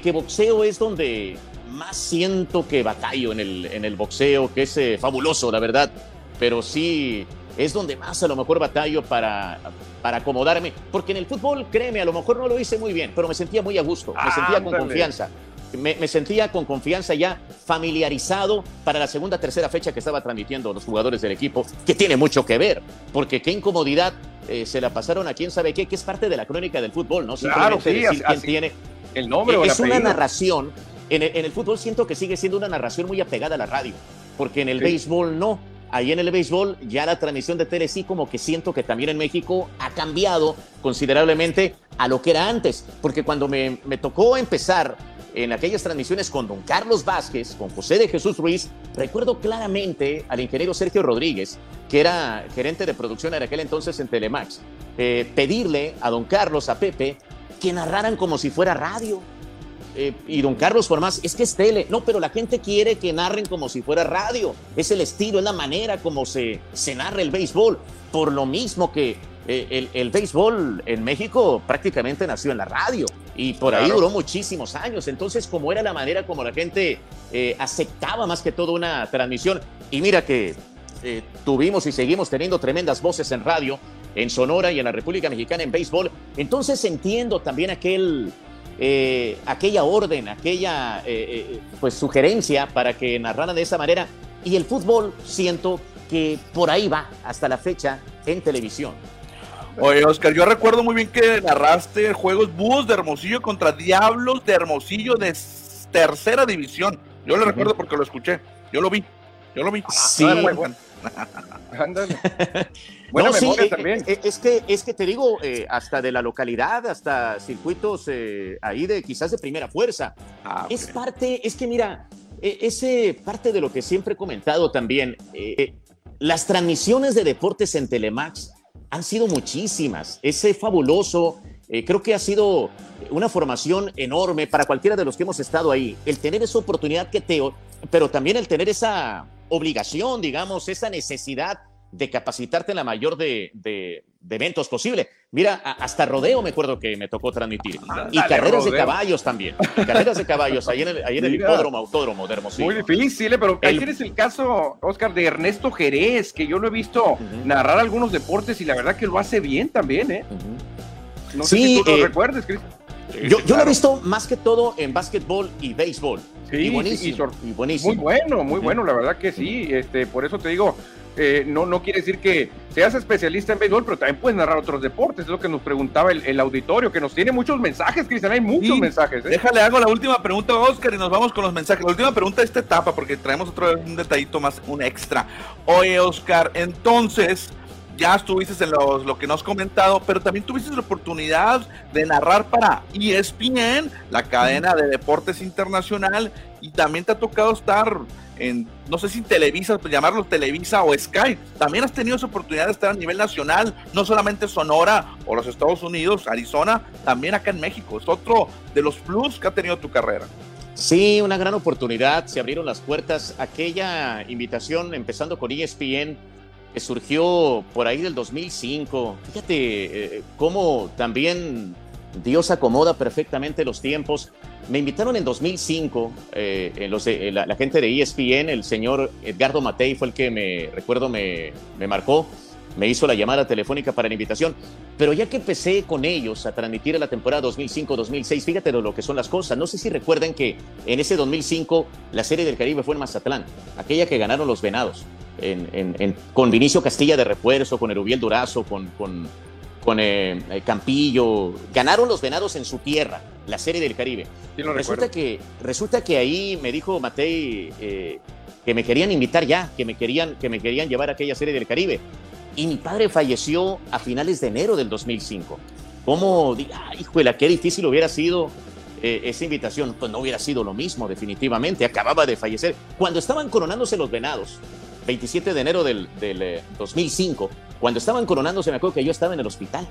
que, boxeo es donde más siento que batallo en el, en el boxeo, que es eh, fabuloso, la verdad, pero sí es donde más a lo mejor batallo para, para acomodarme, porque en el fútbol, créeme, a lo mejor no lo hice muy bien, pero me sentía muy a gusto, me sentía con confianza. Me, me, sentía con confianza ya familiarizado para la segunda, tercera fecha que estaba transmitiendo los jugadores del equipo, que tiene mucho que ver, porque qué incomodidad eh, se la pasaron a quién sabe qué, que es parte de la crónica del fútbol, ¿no? Claro, sí, decir quién tiene. El nombre Es una narración. En el, fútbol siento que sigue siendo una narración muy apegada a la radio, porque en el béisbol no. Ahí en el béisbol ya la transmisión de tele sí como que siento que también en México ha cambiado considerablemente a lo que era antes, porque cuando me, me tocó empezar en aquellas transmisiones con don Carlos Vázquez, con José de Jesús Ruiz, recuerdo claramente al ingeniero Sergio Rodríguez, que era gerente de producción en aquel entonces en Telemax, eh, pedirle a don Carlos, a Pepe, que narraran como si fuera radio. Eh, y don Carlos, por más, es que es tele. No, pero la gente quiere que narren como si fuera radio. Es el estilo, es la manera como se, se narra el béisbol. Por lo mismo que eh, el, béisbol en México prácticamente nació en la radio y por ahí duró muchísimos años. Entonces, como era la manera como la gente eh, aceptaba más que todo una transmisión, y mira que eh, tuvimos y seguimos teniendo tremendas voces en radio, en Sonora y en la República Mexicana en béisbol, entonces entiendo también aquel, aquella orden, aquella pues sugerencia para que narraran de esa manera. Y el fútbol siento que por ahí va hasta la fecha en televisión. Oye, Oscar, yo recuerdo muy bien que narraste juegos Búhos de Hermosillo contra Diablos de Hermosillo de tercera división. Yo lo recuerdo porque lo escuché. Yo lo vi. Yo lo vi. Sí. Ah, bueno. bueno, sí, eh, también. Eh, es, que, es que te digo, eh, hasta de la localidad, hasta circuitos ahí de quizás de primera fuerza. Ah, es parte, es que mira, ese parte de lo que siempre he comentado también, las transmisiones de deportes en Telemax han sido muchísimas. Ese fabuloso, eh, creo que ha sido una formación enorme para cualquiera de los que hemos estado ahí. El tener esa oportunidad que te, pero también el tener esa obligación, digamos, esa necesidad de capacitarte en la mayor de, de, eventos posible. Mira, hasta rodeo me acuerdo que me tocó transmitir. y carreras de caballos también. carreras de caballos, ahí en el, ahí en el hipódromo, autódromo de Hermosillo. Muy difícil, ¿eh? pero ahí tienes el caso, Oscar, de Ernesto Jerez, que yo lo he visto narrar algunos deportes y la verdad que lo hace bien también, ¿eh? No sé si tú lo eh, recuerdes, Cris. yo, yo lo he visto más que todo en básquetbol y béisbol. Sí, y buenísimo, y, buenísimo. Muy bueno, muy bueno, la verdad que sí. Este, por eso te digo, eh, no, no quiere decir que seas especialista en béisbol, pero también puedes narrar otros deportes. Es lo que nos preguntaba el, auditorio, que nos tiene muchos mensajes, Cristian. Hay muchos mensajes. ¿eh? Déjale, hago la última pregunta, Oscar, y nos vamos con los mensajes. La última pregunta de esta etapa, porque traemos otro un detallito más, un extra. Oye, Oscar, entonces ya estuviste en lo que nos has comentado, pero también tuviste la oportunidad de narrar para ESPN, la cadena de deportes internacional, y también te ha tocado estar en, no sé si Televisa, pues llamarlo Televisa o Sky. También has tenido esa oportunidad de estar a nivel nacional, no solamente Sonora o los Estados Unidos, Arizona, también acá en México. Es otro de los plus que ha tenido tu carrera. Sí, una gran oportunidad. Se abrieron las puertas. Aquella invitación, empezando con ESPN, que surgió por ahí del 2005. Fíjate eh, cómo también Dios acomoda perfectamente los tiempos. Me invitaron en 2005, eh, en los, eh, la, gente de ESPN, el señor Edgardo Matei fue el que me, recuerdo, me, marcó, me hizo la llamada telefónica para la invitación. Pero ya que empecé con ellos a transmitir la temporada 2005-2006, fíjate lo que son las cosas. No sé si recuerdan que en ese 2005 la Serie del Caribe fue en Mazatlán, aquella que ganaron los Venados, con Vinicio Castilla de refuerzo, con Erubiel Durazo, con, con, con eh, eh, Campillo. Ganaron los Venados en su tierra, la Serie del Caribe. resulta, que, resulta que ahí me dijo Matei eh, que me querían invitar ya, que me querían, que me querían llevar a aquella Serie del Caribe. Y mi padre falleció a finales de enero del 2005. ¿Cómo? Ah, híjole, qué difícil hubiera sido esa invitación. Pues no hubiera sido lo mismo, definitivamente. Acababa de fallecer. Cuando estaban coronándose los venados, 27 de enero del, del 2005, cuando estaban coronándose, me acuerdo que yo estaba en el hospital.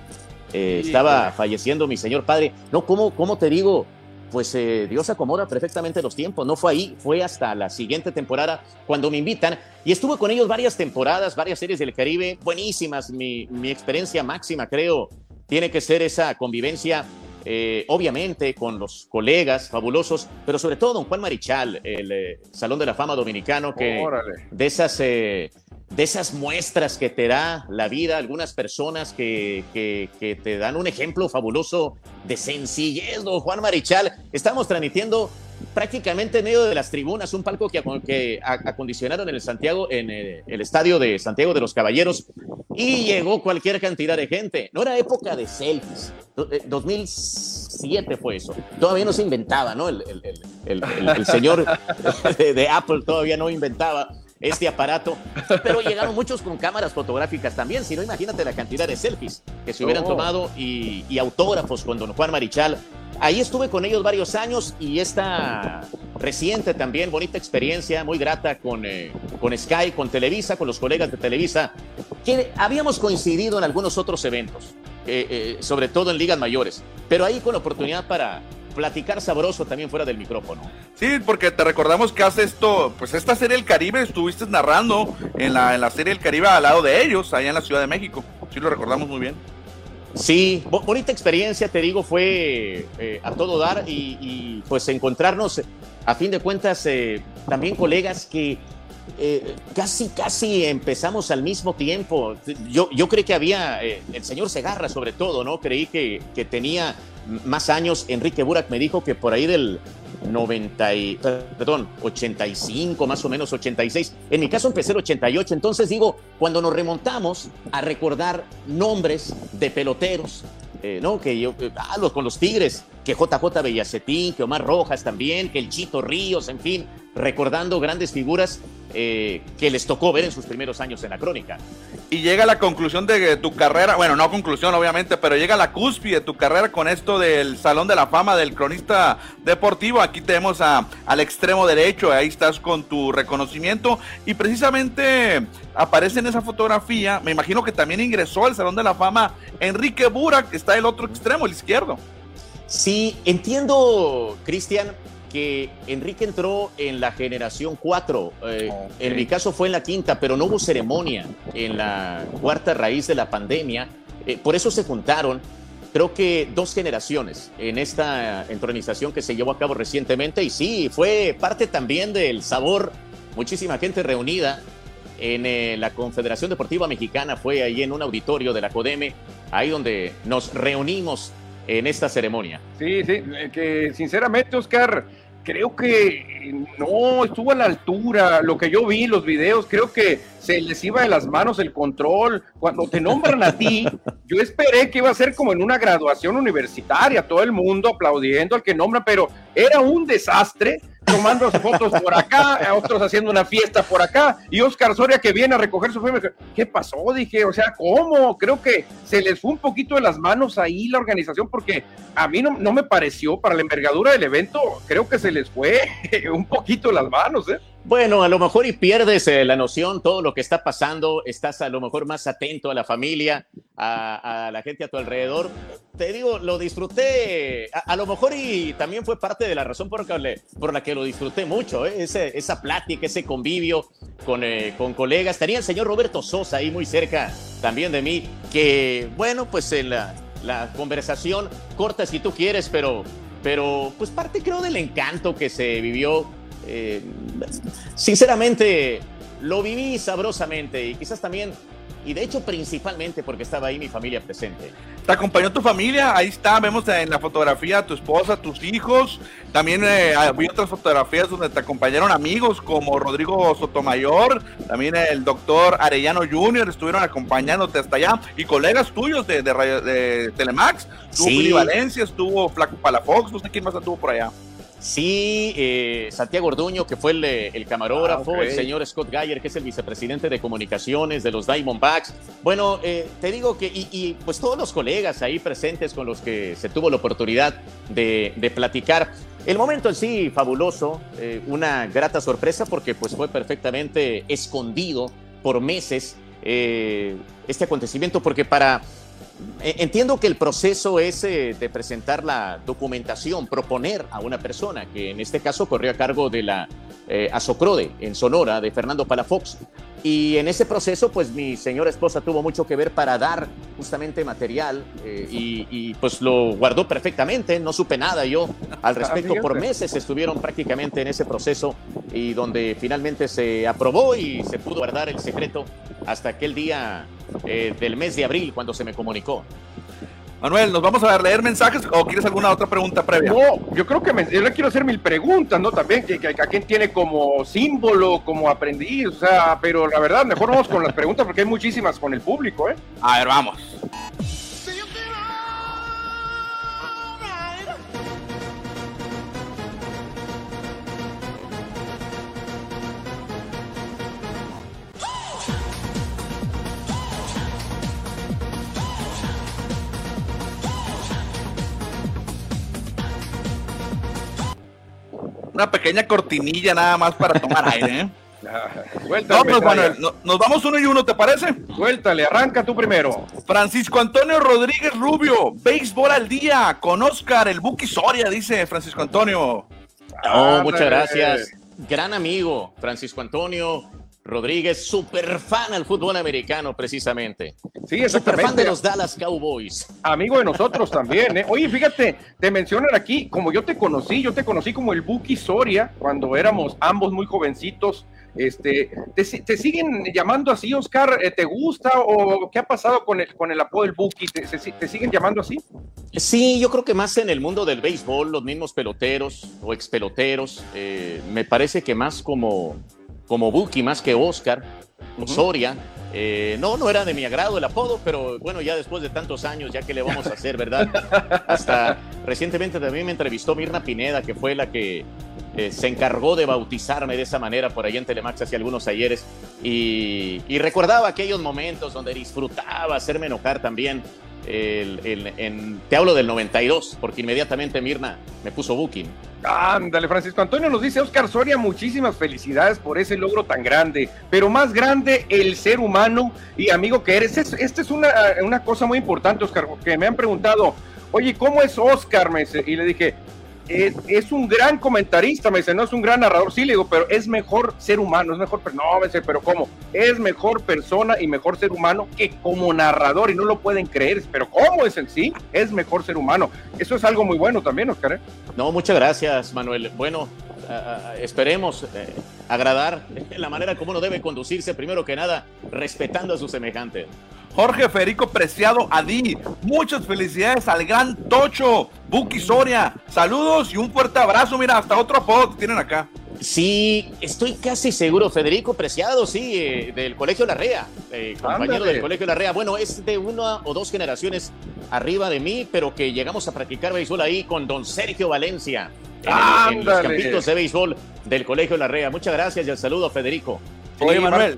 Eh, estaba falleciendo mi señor padre. No, ¿cómo, cómo te digo? Pues eh, Dios acomoda perfectamente los tiempos. No fue ahí, fue hasta la siguiente temporada cuando me invitan. Y estuve con ellos varias temporadas, varias series del Caribe, buenísimas. Mi, mi experiencia máxima, creo, tiene que ser esa convivencia eh, obviamente con los colegas fabulosos, pero sobre todo don Juan Marichal, el Salón de la Fama Dominicano, que de esas de esas muestras que te da la vida, algunas personas que, que, te dan un ejemplo fabuloso de sencillez, don Juan Marichal. Estamos transmitiendo prácticamente en medio de las tribunas, un palco que, que acondicionaron en el Santiago, en el, estadio de Santiago de los Caballeros, y llegó cualquier cantidad de gente. No era época de selfies. 2007 eh, fue eso. Todavía no se inventaba, ¿no? El, el señor de, de Apple todavía no inventaba este aparato, pero llegaron muchos con cámaras fotográficas también, si no imagínate la cantidad de selfies que se hubieran oh. tomado y, autógrafos con don Juan Marichal. Ahí estuve con ellos varios años y esta reciente también, bonita experiencia, muy grata con, eh, con Sky, con Televisa, con los colegas de Televisa, que habíamos coincidido en algunos otros eventos, eh, eh, sobre todo en ligas mayores, pero ahí con oportunidad para platicar sabroso también fuera del micrófono. Sí, porque te recordamos que hace esto, pues esta serie del Caribe estuviste narrando en la, en la serie del Caribe al lado de ellos, allá en la Ciudad de México. Sí, lo recordamos muy bien. Sí, bonita experiencia, te digo, fue eh, a todo dar y, pues encontrarnos, a fin de cuentas, eh, también colegas que eh, casi, casi empezamos al mismo tiempo. Yo, yo creí que había, el señor Segarra sobre todo, ¿no? Creí que, que tenía más años. Enrique Burak me dijo que por ahí del 90 y, perdón, 85, más o menos 86. En mi caso empecé el 88. Entonces digo, cuando nos remontamos a recordar nombres de peloteros, eh, ¿no? Que yo, eh, ah, con los Tigres, que JJ Bellacetín, que Omar Rojas también, que el Chito Ríos, en fin, recordando grandes figuras eh, que les tocó ver en sus primeros años en la crónica. Y llega la conclusión de tu carrera, bueno, no conclusión obviamente, pero llega la cúspide de tu carrera con esto del Salón de la Fama del cronista deportivo. Aquí tenemos a, al extremo derecho, ahí estás con tu reconocimiento y precisamente aparece en esa fotografía, me imagino que también ingresó al Salón de la Fama Enrique Burak, que está el otro extremo, el izquierdo. Sí, entiendo, Cristian, que Enrique entró en la generación 4. Eh, en mi caso fue en la quinta, pero no hubo ceremonia en la cuarta raíz de la pandemia. Eh, por eso se juntaron, creo que dos generaciones en esta entronización que se llevó a cabo recientemente. Y sí, fue parte también del sabor. Muchísima gente reunida en eh, la Confederación Deportiva Mexicana. Fue ahí en un auditorio de la CODEME, ahí donde nos reunimos en esta ceremonia. Sí, sí, que sinceramente, Oscar, creo que no estuvo a la altura. Lo que yo vi, los videos, creo que se les iba de las manos el control. Cuando te nombran a ti, yo esperé que iba a ser como en una graduación universitaria, todo el mundo aplaudiendo al que nombra, pero era un desastre. Tomando fotos por acá, otros haciendo una fiesta por acá, y Oscar Soria que viene a recoger su premio. ¿Qué pasó? Dije, o sea, ¿cómo? Creo que se les fue un poquito de las manos ahí la organización, porque a mí no, no me pareció, para la envergadura del evento, creo que se les fue un poquito de las manos, ¿eh? Bueno, a lo mejor y pierdes eh, la noción, todo lo que está pasando, estás a lo mejor más atento a la familia, a, la gente a tu alrededor. Te digo, lo disfruté, a, lo mejor y también fue parte de la razón por, por la que lo disfruté mucho, ¿eh? esa plática, ese convivio con, eh, con colegas. Tenía el señor Roberto Sosa ahí muy cerca también de mí, que bueno, pues en la, la conversación corta si tú quieres, pero, pero pues parte creo del encanto que se vivió eh, sinceramente, lo viví sabrosamente y quizás también, y de hecho principalmente porque estaba ahí mi familia presente. ¿Te acompañó tu familia? Ahí está, vemos en la fotografía tu esposa, tus hijos. También eh, había otras fotografías donde te acompañaron amigos como Rodrigo Sotomayor, también el doctor Arellano Jr. estuvieron acompañándote hasta allá y colegas tuyos de, de, Telemax. Estuvo sí. Valencia, estuvo Flaco Palafox, no sé quién más estuvo por allá. Sí, eh, Santiago Orduño, que fue el, camarógrafo, ah, el señor Scott Geyer, que es el vicepresidente de comunicaciones de los Diamondbacks. Bueno, eh, te digo que, y, pues todos los colegas ahí presentes con los que se tuvo la oportunidad de, platicar. El momento en sí, fabuloso, eh, una grata sorpresa porque pues fue perfectamente escondido por meses este acontecimiento, porque para eh, entiendo que el proceso es eh, de presentar la documentación, proponer a una persona, que en este caso corrió a cargo de la eh, Azocrode en Sonora, de Fernando Palafox. Y en ese proceso, pues mi señora esposa tuvo mucho que ver para dar justamente material y, pues lo guardó perfectamente, no supe nada yo al respecto. Por meses estuvieron prácticamente en ese proceso y donde finalmente se aprobó y se pudo guardar el secreto hasta aquel día eh, del mes de abril cuando se me comunicó. Manuel, ¿nos vamos a leer mensajes o quieres alguna otra pregunta previa? No, yo creo que me, yo le quiero hacer mil preguntas, ¿no? También, que, que, a quién tiene como símbolo, como aprendiz, o sea, pero la verdad, mejor vamos con las preguntas porque hay muchísimas con el público, ¿eh? A ver, vamos. Una pequeña cortinilla nada más para tomar aire. ¿eh? Pues, nos vamos uno y uno, ¿te parece? Suéltale, arranca tú primero. Francisco Antonio Rodríguez Rubio, béisbol al día, con Oscar, el Buki Soria, dice Francisco Antonio. Oh, muchas gracias. Gran amigo, Francisco Antonio. Rodríguez, super fan al fútbol americano, precisamente. Sí, Super fan de los Dallas Cowboys. Amigo de nosotros también, ¿eh? Oye, fíjate, te mencionan aquí, como yo te conocí, yo te conocí como el Buki Soria, cuando éramos ambos muy jovencitos. Este, ¿te, siguen llamando así, Oscar? Eh, ¿Te gusta o qué ha pasado con el, con el apodo del Buki? ¿Te, siguen llamando así? Sí, yo creo que más en el mundo del béisbol, los mismos peloteros o ex peloteros, eh, me parece que más como como Buki más que Oscar, Soria. Eh, no, no era de mi agrado el apodo, pero bueno, ya después de tantos años, ya que le vamos a hacer, ¿verdad? Hasta recientemente también me entrevistó Mirna Pineda, que fue la que eh, se encargó de bautizarme de esa manera por ahí en Telemax hace algunos ayeres. Y, y recordaba aquellos momentos donde disfrutaba hacerme enojar también el, te hablo del 92, porque inmediatamente Mirna me puso booking. Ándale, Francisco Antonio nos dice Oscar Soria, muchísimas felicidades por ese logro tan grande, pero más grande el ser humano y amigo que eres. Esta es una, una cosa muy importante, Oscar, porque me han preguntado, oye, ¿cómo es Oscar? Y le dije, es, un gran comentarista, me dice, no es un gran narrador, sí, le digo, pero es mejor ser humano, es mejor, no, me dice, pero ¿cómo? Es mejor persona y mejor ser humano que como narrador y no lo pueden creer, pero ¿cómo es en sí? Es mejor ser humano. Eso es algo muy bueno también, Oscar. ¿eh? No, muchas gracias, Manuel. Bueno, esperemos eh, agradar la manera como uno debe conducirse, primero que nada, respetando a su semejante. Jorge Federico Preciado Adi, muchas felicidades al gran Tocho, Buki Soria, saludos y un fuerte abrazo, mira, hasta otro apodo tienen acá. Sí, estoy casi seguro, Federico Preciado, sí, eh, del Colegio Larrea, eh, compañero del Colegio Larrea. Bueno, es de una o dos generaciones arriba de mí, pero que llegamos a practicar béisbol ahí con don Sergio Valencia en, los campitos de béisbol del Colegio La Rea. Muchas gracias y el saludo, Federico. Oye, Manuel,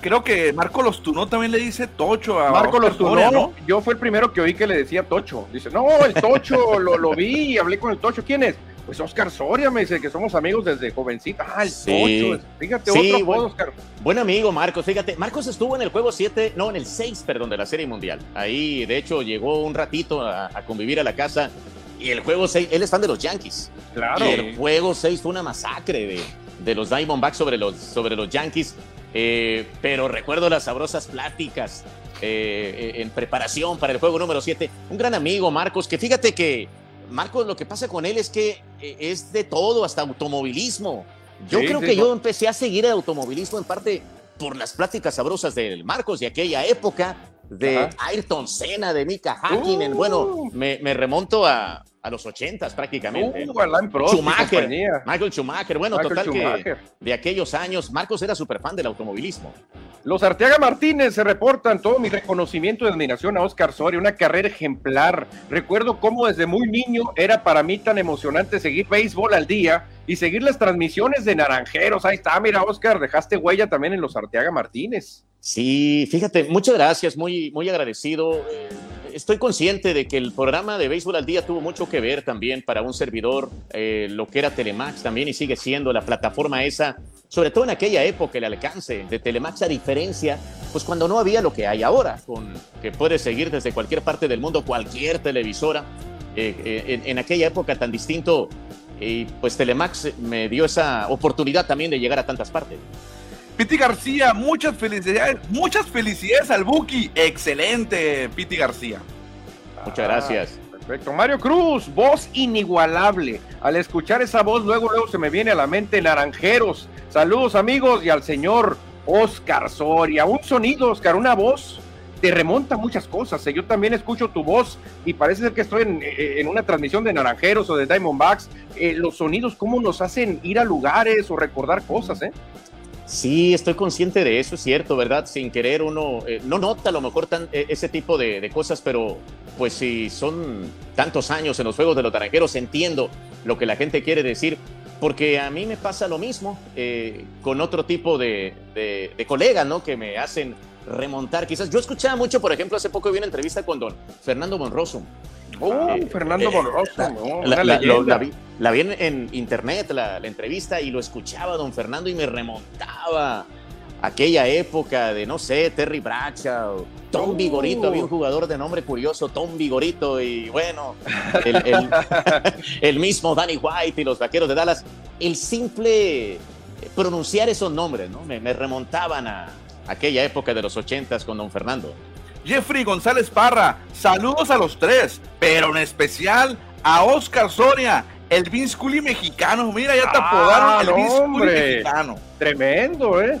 creo que Marco Lostunó también le dice Tocho a Marco Lostunó, ¿no? Yo fue el primero que oí que le decía Tocho. Dice, no, el Tocho, lo, lo vi y hablé con el Tocho. ¿Quién es? Pues Oscar Soria me dice que somos amigos desde jovencita. Ah, el Tocho. Fíjate, otro buen, Oscar. Buen amigo, Marcos. Fíjate, Marcos estuvo en el juego 7, no, en el 6, perdón, de la Serie Mundial. Ahí, de hecho, llegó un ratito a, convivir a la casa. Y el juego 6, él es fan de los Yankees. Claro. Y el juego 6 fue una masacre de, de los Diamondbacks sobre los, sobre los Yankees. Eh, pero recuerdo las sabrosas pláticas eh, en preparación para el juego número 7. Un gran amigo, Marcos, que fíjate que Marcos, lo que pasa con él es que eh, es de todo, hasta automovilismo. Yo creo que yo empecé a seguir el automovilismo en parte por las pláticas sabrosas del Marcos de aquella época, de Ayrton Senna, de Mika Hakkinen. bueno, me, remonto a, a los ochentas prácticamente. Uh, Schumacher, Michael Schumacher. Bueno, total que de aquellos años, Marcos era súper fan del automovilismo. Los Arteaga Martínez se reportan todo mi reconocimiento y admiración a Oscar Soria, una carrera ejemplar. Recuerdo cómo desde muy niño era para mí tan emocionante seguir béisbol al día y seguir las transmisiones de Naranjeros. Ahí está, mira, Oscar, dejaste huella también en los Arteaga Martínez. Sí, fíjate, muchas gracias, muy, muy agradecido. Eh, estoy consciente de que el programa de Béisbol al Día tuvo mucho que ver también para un servidor, eh, lo que era Telemax también y sigue siendo la plataforma esa, sobre todo en aquella época, el alcance de Telemax a diferencia, pues cuando no había lo que hay ahora, con que puedes seguir desde cualquier parte del mundo, cualquier televisora. Eh, en, aquella época tan distinto, y pues Telemax me dio esa oportunidad también de llegar a tantas partes. Piti García, muchas felicidades, muchas felicidades al Buki. Excelente, Piti García. Muchas gracias. Ah, perfecto. Mario Cruz, voz inigualable. Al escuchar esa voz, luego, luego se me viene a la mente Naranjeros. Saludos, amigos, y al señor Oscar Soria. Un sonido, Oscar, una voz te remonta muchas cosas. ¿eh? Yo también escucho tu voz y parece ser que estoy en, eh, una transmisión de Naranjeros o de Diamondbacks. Eh, los sonidos, cómo nos hacen ir a lugares o recordar cosas, ¿eh? Sí, estoy consciente de eso, es cierto, ¿verdad? Sin querer uno eh, no nota a lo mejor tan, eh, ese tipo de, cosas, pero pues si son tantos años en los Juegos de los Naranjeros, entiendo lo que la gente quiere decir, porque a mí me pasa lo mismo eh, con otro tipo de, de, colegas, ¿no? Que me hacen remontar. Quizás yo escuchaba mucho, por ejemplo, hace poco vi una entrevista con don Fernando Monroso Oh, Fernando eh, la, vi, la, vi, en, internet, la, entrevista, y lo escuchaba don Fernando y me remontaba aquella época de, no sé, Terry Bradshaw, Tom oh. Vigorito, había un jugador de nombre curioso, Tom Vigorito, y bueno, el, mismo Danny White y los Vaqueros de Dallas. El simple pronunciar esos nombres, ¿no? Me, me remontaban a aquella época de los ochentas con don Fernando. Jeffrey González Parra, saludos a los tres, pero en especial a Oscar Soria, el Vince mexicano. Mira, ya te apodaron ah, el Vince mexicano. Tremendo, ¿eh?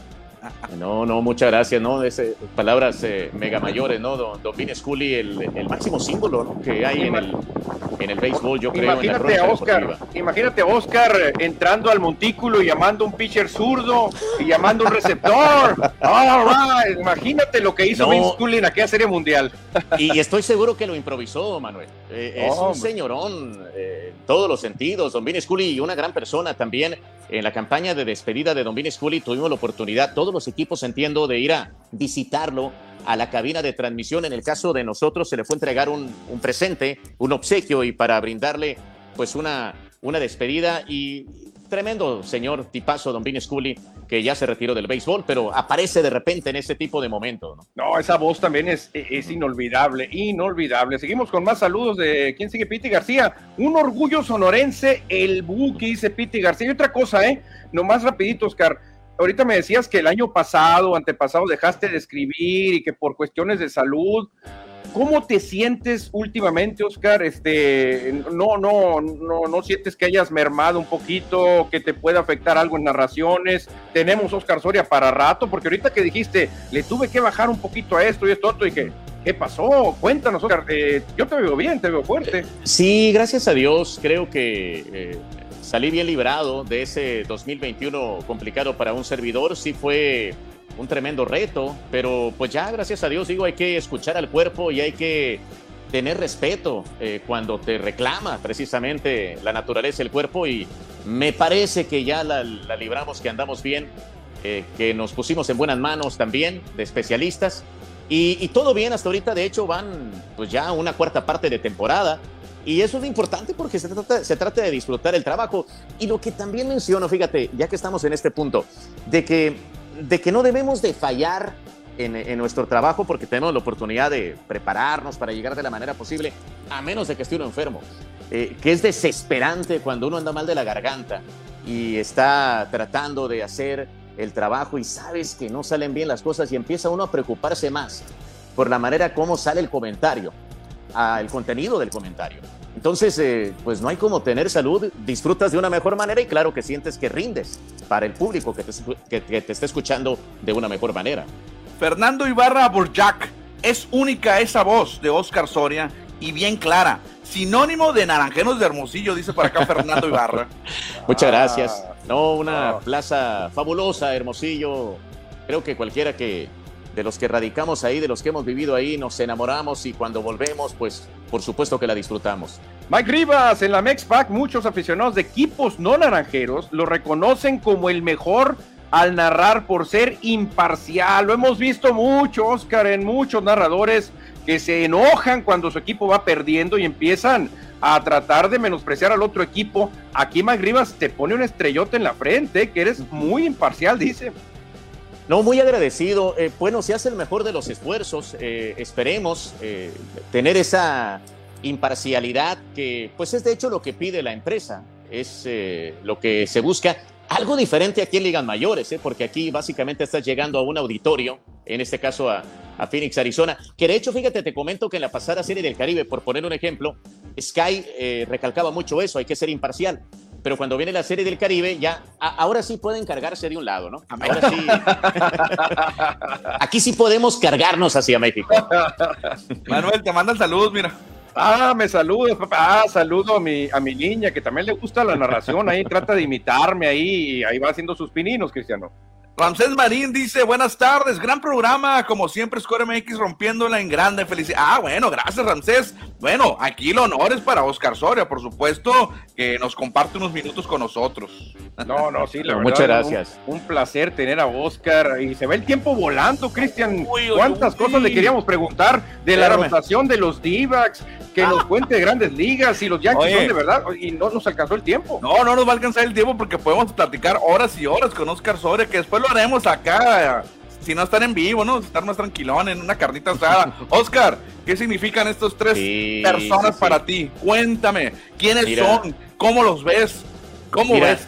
No, no, muchas gracias, ¿no? Ese, palabras eh, mega mayores, ¿no? Don, don Vin Scully, el, el, máximo símbolo ¿no? que hay en el, en el béisbol, yo creo. Imagínate a Oscar, imagínate a Oscar entrando al montículo y llamando un pitcher zurdo y llamando un receptor. Imagínate lo que hizo Vin Scully en aquella serie mundial. y estoy seguro que lo improvisó, Manuel. Eh, es un señorón eh, en todos los sentidos. Don Vin Scully y una gran persona también. En la campaña de despedida de Don Vin Scully tuvimos la oportunidad, todos los equipos entiendo, de ir a visitarlo a la cabina de transmisión. En el caso de nosotros se le fue a entregar un, presente, un obsequio y para brindarle pues una, una despedida y tremendo señor tipazo, Don Vin Scully, que ya se retiró del béisbol, pero aparece de repente en ese tipo de momentos. ¿no? esa voz también es, es inolvidable, inolvidable. Seguimos con más saludos de quién sigue Piti García. Un orgullo sonorense, el buque, dice Piti García. Y otra cosa, ¿eh? Nomás rapidito, Oscar ahorita me decías que el año pasado, antepasado, dejaste de escribir y que por cuestiones de salud. ¿Cómo te sientes últimamente, Oscar? Este, no, no, no, no sientes que hayas mermado un poquito, que te pueda afectar algo en narraciones. Tenemos Oscar Soria para rato, porque ahorita que dijiste, le tuve que bajar un poquito a esto y esto y que, ¿qué pasó? Cuéntanos, Oscar. Eh, yo te veo bien, te veo fuerte. Sí, gracias a Dios, creo que eh, salí bien librado de ese 2021 complicado para un servidor. Sí fue un tremendo reto, pero pues ya gracias a Dios digo, hay que escuchar al cuerpo y hay que tener respeto eh, cuando te reclama precisamente la naturaleza del cuerpo y me parece que ya la, libramos, que andamos bien, eh, que nos pusimos en buenas manos también de especialistas y, todo bien hasta ahorita, de hecho van pues ya una cuarta parte de temporada y eso es importante porque se trata, se trata de disfrutar el trabajo y lo que también menciono, fíjate, ya que estamos en este punto, de que, de que no debemos de fallar en, nuestro trabajo porque tenemos la oportunidad de prepararnos para llegar de la manera posible, a menos de que esté uno enfermo. Eh, que es desesperante cuando uno anda mal de la garganta y está tratando de hacer el trabajo y sabes que no salen bien las cosas y empieza uno a preocuparse más por la manera como sale el comentario, el contenido del comentario. Entonces, eh, pues no hay como tener salud, disfrutas de una mejor manera y claro que sientes que rindes para el público que te, que te está escuchando de una mejor manera. Fernando Ibarra Borjak. Es única esa voz de Oscar Soria y bien clara. Sinónimo de Naranjeros de Hermosillo, dice por acá Fernando Ibarra. Muchas gracias. No, una plaza fabulosa, Hermosillo. Creo que cualquiera que de los que radicamos ahí, de los que hemos vivido ahí, nos enamoramos y cuando volvemos, pues por supuesto que la disfrutamos. Mike Rivas, en la Mexpac, muchos aficionados de equipos no naranjeros lo reconocen como el mejor al narrar por ser imparcial. Lo hemos visto mucho, Oscar, en muchos narradores que se enojan cuando su equipo va perdiendo y empiezan a tratar de menospreciar al otro equipo. Aquí Magribas te pone un estrellote en la frente, que eres muy imparcial, dice. No, muy agradecido. Eh, bueno, se hace el mejor de los esfuerzos. Eh, esperemos eh, tener esa imparcialidad que, pues, es de hecho lo que pide la empresa. Es lo que se busca. Algo diferente aquí en Ligas Mayores, porque aquí básicamente estás llegando a un auditorio, en este caso a, Phoenix, Arizona, que de hecho, fíjate, te comento que en la pasada serie del Caribe, por poner un ejemplo, Sky eh, recalcaba mucho eso, hay que ser imparcial. Pero cuando viene la serie del Caribe, ya ahora sí pueden cargarse de un lado, ¿no? Ahora sí. aquí sí podemos cargarnos hacia México. Manuel, te mandan saludos, mira. Ah, me saludas, papá. Ah, saludo a mi, a mi niña, que también le gusta la narración. Ahí trata de imitarme ahí, y ahí va haciendo sus pininos, Cristiano. Ramsés Marín dice, buenas tardes, gran programa, como siempre Score MX rompiéndola en grande felicidad. Ah, bueno, gracias Ramsés. Bueno, aquí el honor es para Oscar Soria, por supuesto, que nos comparte unos minutos con nosotros. No, no, sí, la verdad. Muchas gracias. Un, placer tener a Oscar y se ve el tiempo volando, Cristian. ¿Cuántas cosas le queríamos preguntar de la rotación de los d que nos ah. cuente de grandes ligas y los Yankees son de verdad y no nos alcanzó el tiempo. No, no nos va a alcanzar el tiempo porque podemos platicar horas y horas con Oscar Soria, que después lo haremos acá, si no están en vivo, ¿no? Estar más tranquilón en una carnita asada. Oscar, ¿qué significan estos tres personas para ti? Cuéntame, ¿quiénes son? ¿Cómo los ves? ¿Cómo ves?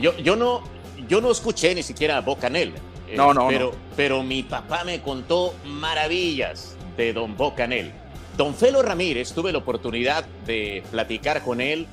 Yo, yo, no, yo no escuché ni siquiera a Bocanel. Eh, no, no, pero, pero mi papá me contó maravillas de Don Bocanel. Don Felo Ramírez, tuve la oportunidad de platicar con él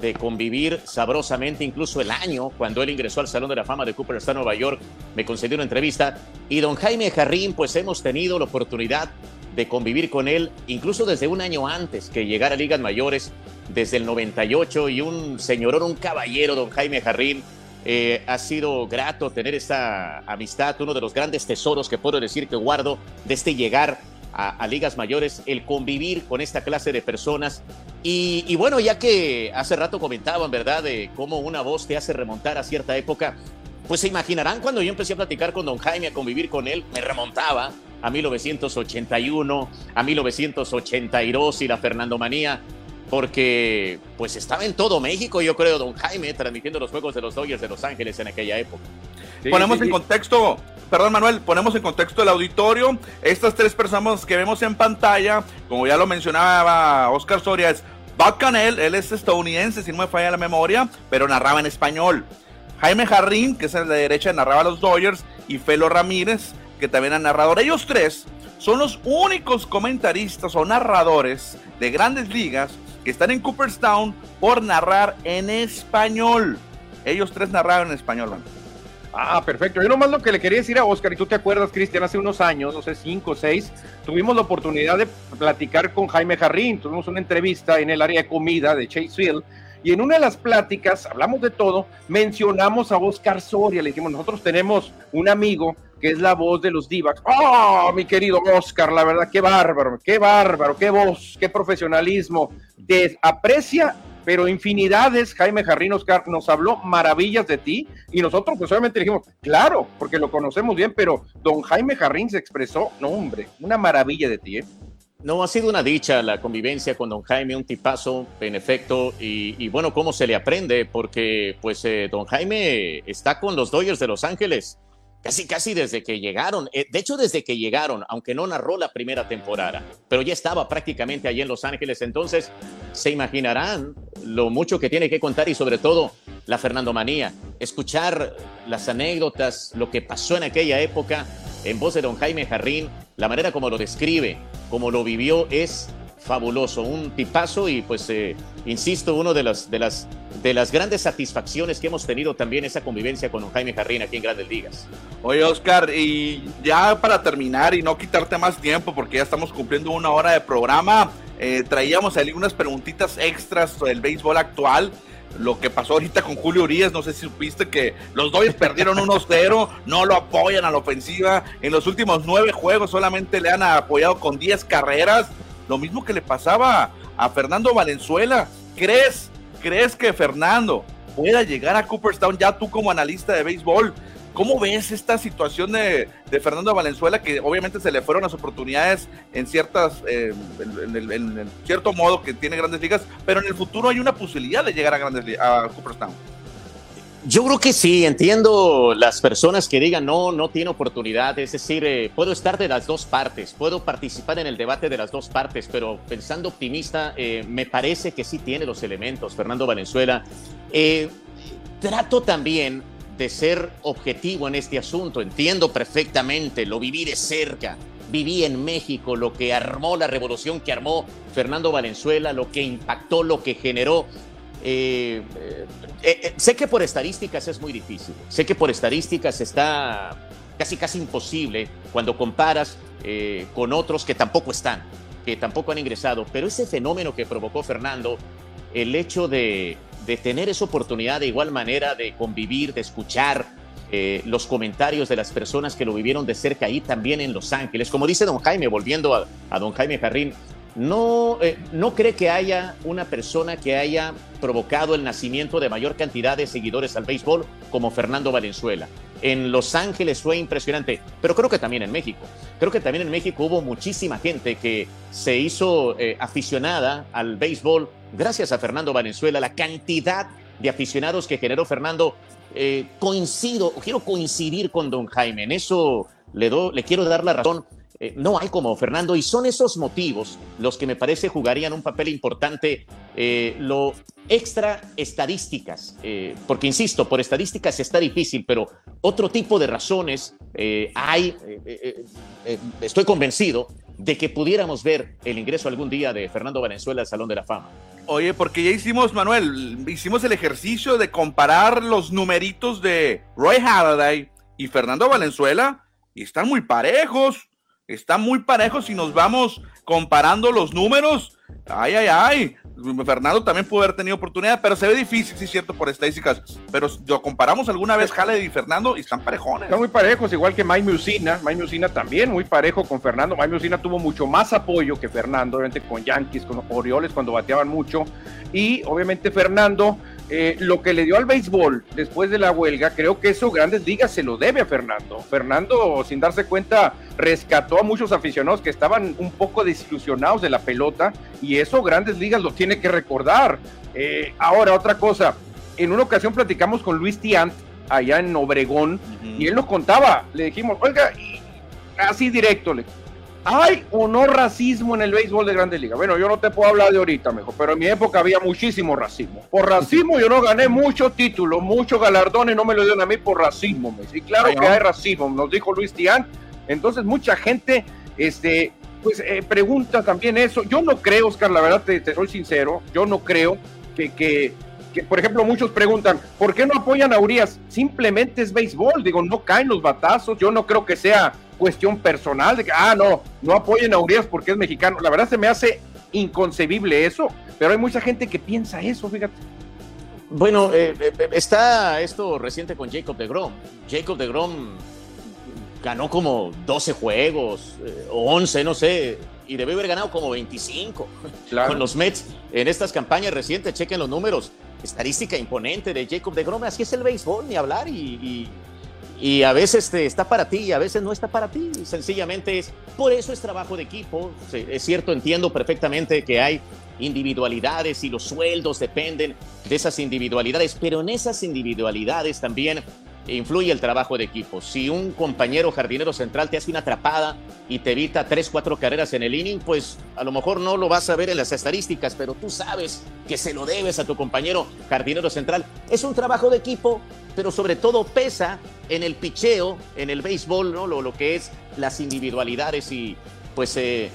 de convivir sabrosamente, incluso el año cuando él ingresó al Salón de la Fama de Cooperstown, Nueva York, me concedió una entrevista. Y don Jaime Jarrín, pues hemos tenido la oportunidad de convivir con él, incluso desde un año antes que llegara a Ligas Mayores, desde el 98, y un señorón, un caballero, don Jaime Jarrín. Eh, ha sido grato tener esta amistad, uno de los grandes tesoros que puedo decir que guardo de este llegar a, ligas mayores, el convivir con esta clase de personas. Y, bueno, ya que hace rato comentaban, ¿verdad?, de cómo una voz te hace remontar a cierta época, pues se imaginarán cuando yo empecé a platicar con don Jaime, a convivir con él, me remontaba a 1981, a 1982 y la Fernando Manía, porque pues estaba en todo México, yo creo, don Jaime, transmitiendo los juegos de los Dodgers de Los Ángeles en aquella época. Ponemos en contexto, perdón Manuel, ponemos en contexto el auditorio. Estas tres personas que vemos en pantalla, como ya lo mencionaba Oscar Soria, es Canel, él es estadounidense, si no me falla la memoria, pero narraba en español. Jaime Jarrín, que es el de derecha, narraba a los Dodgers, y Felo Ramírez, que también es narrador. Ellos tres son los únicos comentaristas o narradores de grandes ligas que están en Cooperstown por narrar en español. Ellos tres narraron en español, Ah, perfecto. Yo nomás lo que le quería decir a Oscar, y tú te acuerdas, Cristian, hace unos años, no sé, cinco o seis, tuvimos la oportunidad de platicar con Jaime Jarrín, tuvimos una entrevista en el área de comida de Chaseville, y en una de las pláticas, hablamos de todo, mencionamos a Oscar Soria, le dijimos, nosotros tenemos un amigo que es la voz de los Divacs. ¡Oh, mi querido Oscar! La verdad, qué bárbaro, qué bárbaro, qué voz, qué profesionalismo. Te aprecia, pero infinidades. Jaime Jarrín Oscar nos habló maravillas de ti y nosotros, pues obviamente dijimos, claro, porque lo conocemos bien, pero don Jaime Jarrín se expresó, no, hombre, una maravilla de ti, ¿eh? No, ha sido una dicha la convivencia con don Jaime, un tipazo, en efecto, y, bueno, cómo se le aprende, porque pues eh, don Jaime está con los Dodgers de Los Ángeles casi casi desde que llegaron, eh, de hecho desde que llegaron, aunque no narró la primera temporada, pero ya estaba prácticamente allí en Los Ángeles, entonces se imaginarán lo mucho que tiene que contar y sobre todo la Fernando Manía, escuchar las anécdotas, lo que pasó en aquella época en voz de don Jaime Jarrín, la manera como lo describe, como lo vivió, es fabuloso, un tipazo y pues, eh, insisto, uno de las, de, las, de las grandes satisfacciones que hemos tenido también esa convivencia con don Jaime Jarrín aquí en Grandes Ligas. Oye, Oscar, y ya para terminar y no quitarte más tiempo, porque ya estamos cumpliendo una hora de programa, eh, traíamos algunas preguntitas extras del béisbol actual lo que pasó ahorita con Julio Urias, no sé si supiste que los Dodgers perdieron 1-0, no lo apoyan a la ofensiva, en los últimos nueve juegos solamente le han apoyado con 10 carreras, lo mismo que le pasaba a Fernando Valenzuela, ¿crees, crees que Fernando pueda llegar a Cooperstown ya tú como analista de béisbol? ¿Cómo ves esta situación de, Fernando Valenzuela, que obviamente se le fueron las oportunidades en ciertas, eh, en, cierto modo que tiene grandes ligas, pero en el futuro hay una posibilidad de llegar a grandes a Cooperstown? Yo creo que sí, entiendo las personas que digan no, no tiene oportunidad, es decir, eh, puedo estar de las dos partes, puedo participar en el debate de las dos partes, pero pensando optimista, eh, me parece que sí tiene los elementos, Fernando Valenzuela. trato también de ser objetivo en este asunto. Entiendo perfectamente, lo viví de cerca. Viví en México lo que armó la revolución que armó Fernando Valenzuela, lo que impactó, lo que generó. Eh, eh, eh, sé que por estadísticas es muy difícil. Sé que por estadísticas está casi casi imposible cuando comparas con otros que tampoco están, que tampoco han ingresado. Pero ese fenómeno que provocó Fernando, el hecho de de tener esa oportunidad de igual manera de convivir, de escuchar los comentarios de las personas que lo vivieron de cerca ahí también en Los Ángeles. Como dice don Jaime, volviendo a, don Jaime Jarrín, no, eh, no cree que haya una persona que haya provocado el nacimiento de mayor cantidad de seguidores al béisbol como Fernando Valenzuela. En Los Ángeles fue impresionante, pero creo que también en México. Creo que también en México hubo muchísima gente que se hizo eh, aficionada al béisbol gracias a Fernando Valenzuela. La cantidad de aficionados que generó Fernando, eh, coincido, quiero coincidir con don Jaime, en eso le, do, le quiero dar la razón. Eh, no hay como Fernando y son esos motivos los que me parece jugarían un papel importante, eh, lo extra estadísticas, eh, porque insisto, por estadísticas está difícil, pero otro tipo de razones hay, estoy convencido de que pudiéramos ver el ingreso algún día de Fernando Valenzuela al Salón de la Fama. Oye, porque ya hicimos, Manuel, hicimos el ejercicio de comparar los numeritos de Roy Halladay y Fernando Valenzuela y están muy parejos. Está muy parejo si nos vamos comparando los números. Ay, ay, ay. Fernando también pudo haber tenido oportunidad, pero se ve difícil, sí es cierto, por estadísticas. Pero lo comparamos alguna vez, Jale y Fernando, y están parejones. Están muy parejos, igual que Mike Musina. Mike Musina también muy parejo con Fernando. Mike Musina tuvo mucho más apoyo que Fernando, obviamente con Yankees, con Orioles cuando bateaban mucho. Y obviamente Fernando eh, lo que le dio al béisbol después de la huelga, creo que eso Grandes Ligas se lo debe a Fernando. Fernando, sin darse cuenta, rescató a muchos aficionados que estaban un poco desilusionados de la pelota y eso Grandes Ligas lo tiene que recordar. Eh, ahora, otra cosa, en una ocasión platicamos con Luis Tiant allá en Obregón y él nos contaba, le dijimos, oiga, así directo, le ¿Hay o no racismo en el béisbol de Grandes Ligas? Bueno, yo no te puedo hablar de ahorita, mejor, pero en mi época había muchísimo racismo. Por racismo yo no gané muchos títulos, muchos galardones, no me lo dieron a mí por racismo. Y claro que hay racismo, nos dijo Luis Tián. Entonces mucha gente, este, pues eh, pregunta también eso. Yo no creo, Oscar, la verdad te, soy sincero, yo no creo que, que, que, por ejemplo, muchos preguntan, ¿por qué no apoyan a Urias? Simplemente es béisbol, digo, no caen los batazos, yo no creo que sea cuestión personal de que, ah, no, no apoyen a Urias porque es mexicano. La verdad se me hace inconcebible eso, pero hay mucha gente que piensa eso, fíjate. Bueno, eh, eh, está esto reciente con Jacob de Grom. Jacob de Grom ganó como 12 juegos eh, o 11, no sé, y debe haber ganado como 25 con los Mets en estas campañas recientes. Chequen los números. Estadística imponente de Jacob de Grome. Así es el béisbol, ni hablar. Y, y, a veces este, está para ti y a veces no está para ti. Sencillamente es, por eso es trabajo de equipo. Es cierto, entiendo perfectamente que hay individualidades y los sueldos dependen de esas individualidades, pero en esas individualidades también influye el trabajo de equipo. Si un compañero jardinero central te hace una atrapada y te evita tres, cuatro carreras en el inning, pues a lo mejor no lo vas a ver en las estadísticas, pero tú sabes que se lo debes a tu compañero jardinero central. Es un trabajo de equipo, pero sobre todo pesa en el picheo, en el béisbol, ¿no? lo, lo que es las individualidades y pues... Eh,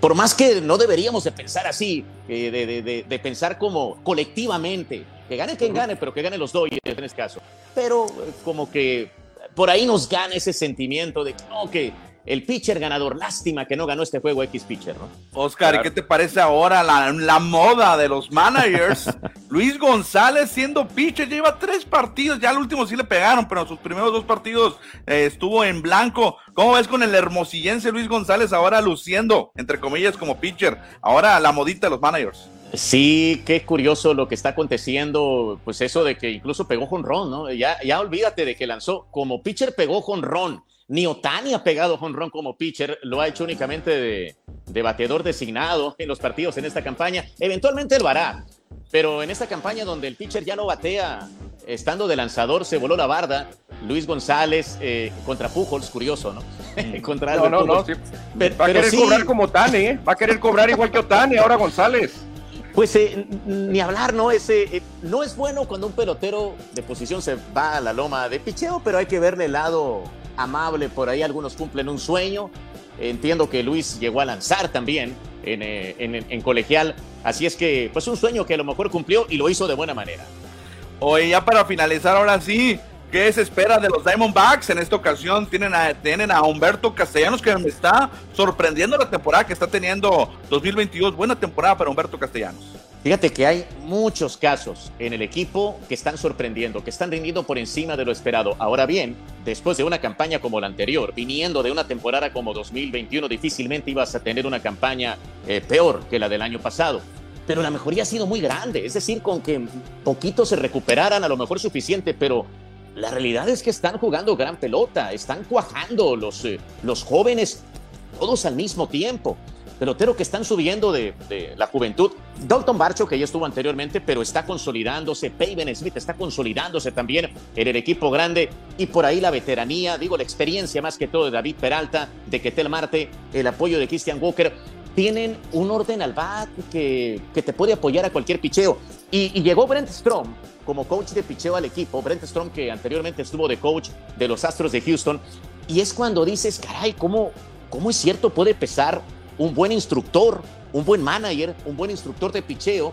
por más que no deberíamos de pensar así, eh, de, de pensar como colectivamente, que gane quien gane, pero que gane los Dodgers en este caso. Pero eh, como que por ahí nos gana ese sentimiento de que no, que el pitcher ganador. Lástima que no ganó este juego X pitcher, ¿no? Oscar, ¿y qué te parece ahora la, moda de los managers? Luis González siendo pitcher, lleva tres partidos, ya el último sí le pegaron, pero sus primeros dos partidos eh, estuvo en blanco. ¿Cómo ves con el hermosillense Luis González ahora luciendo, entre comillas, como pitcher? Ahora la modita de los managers. Sí, qué curioso lo que está aconteciendo, pues eso de que incluso pegó jonrón, ¿no? Ya, ya olvídate de que lanzó como pitcher pegó jonrón. Ni Otani ha pegado jonrón como pitcher, lo ha hecho únicamente de, de bateador designado en los partidos en esta campaña. Eventualmente lo hará, pero en esta campaña donde el pitcher ya no batea, estando de lanzador, se voló la barda. Luis González eh, contra Pujols, curioso, ¿no? contra no, no, no, Va a querer cobrar como Otani, ¿eh? Va a querer cobrar igual que Otani ahora González. Pues eh, ni hablar, ¿no? Ese, eh, no es bueno cuando un pelotero de posición se va a la loma de picheo, pero hay que verle el lado amable. Por ahí algunos cumplen un sueño. Entiendo que Luis llegó a lanzar también en, eh, en, colegial. Así es que, pues un sueño que a lo mejor cumplió y lo hizo de buena manera. Oye, ya para finalizar, ahora sí, ¿Qué se espera de los Diamondbacks? En esta ocasión tienen a, tienen a Humberto Castellanos que me está sorprendiendo la temporada que está teniendo 2022. Buena temporada para Humberto Castellanos. Fíjate que hay muchos casos en el equipo que están sorprendiendo, que están rindiendo por encima de lo esperado. Ahora bien, después de una campaña como la anterior, viniendo de una temporada como 2021, difícilmente ibas a tener una campaña eh, peor que la del año pasado pero la mejoría ha sido muy grande. Es decir, con que poquitos se recuperaran, a lo mejor suficiente, pero la realidad es que están jugando gran pelota, están cuajando los, eh, los jóvenes, todos al mismo tiempo. Pelotero que están subiendo de, la juventud. Dalton Barcho, que ya estuvo anteriormente, pero está consolidándose. Peyton Smith está consolidándose también en el equipo grande. Y por ahí la veteranía, digo, la experiencia más que todo de David Peralta, de Ketel Marte, el apoyo de Christian Walker tienen un orden al bat que, que, te puede apoyar a cualquier picheo. Y, y, llegó Brent Strom como coach de picheo al equipo, Brent Strom que anteriormente estuvo de coach de los Astros de Houston, y es cuando dices, caray, ¿cómo, cómo es cierto puede pesar un buen instructor, un buen manager, un buen instructor de picheo?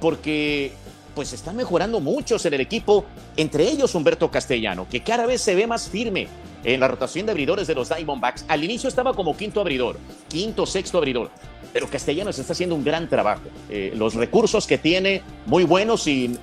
Porque pues están mejorando muchos en el equipo, entre ellos Humberto Castellano, que cada vez se ve más firme en la rotación de abridores de los Diamondbacks. Al inicio estaba como quinto abridor, quinto, sexto abridor, pero Castellanos está haciendo un gran trabajo. Eh, los recursos que tiene, muy buenos y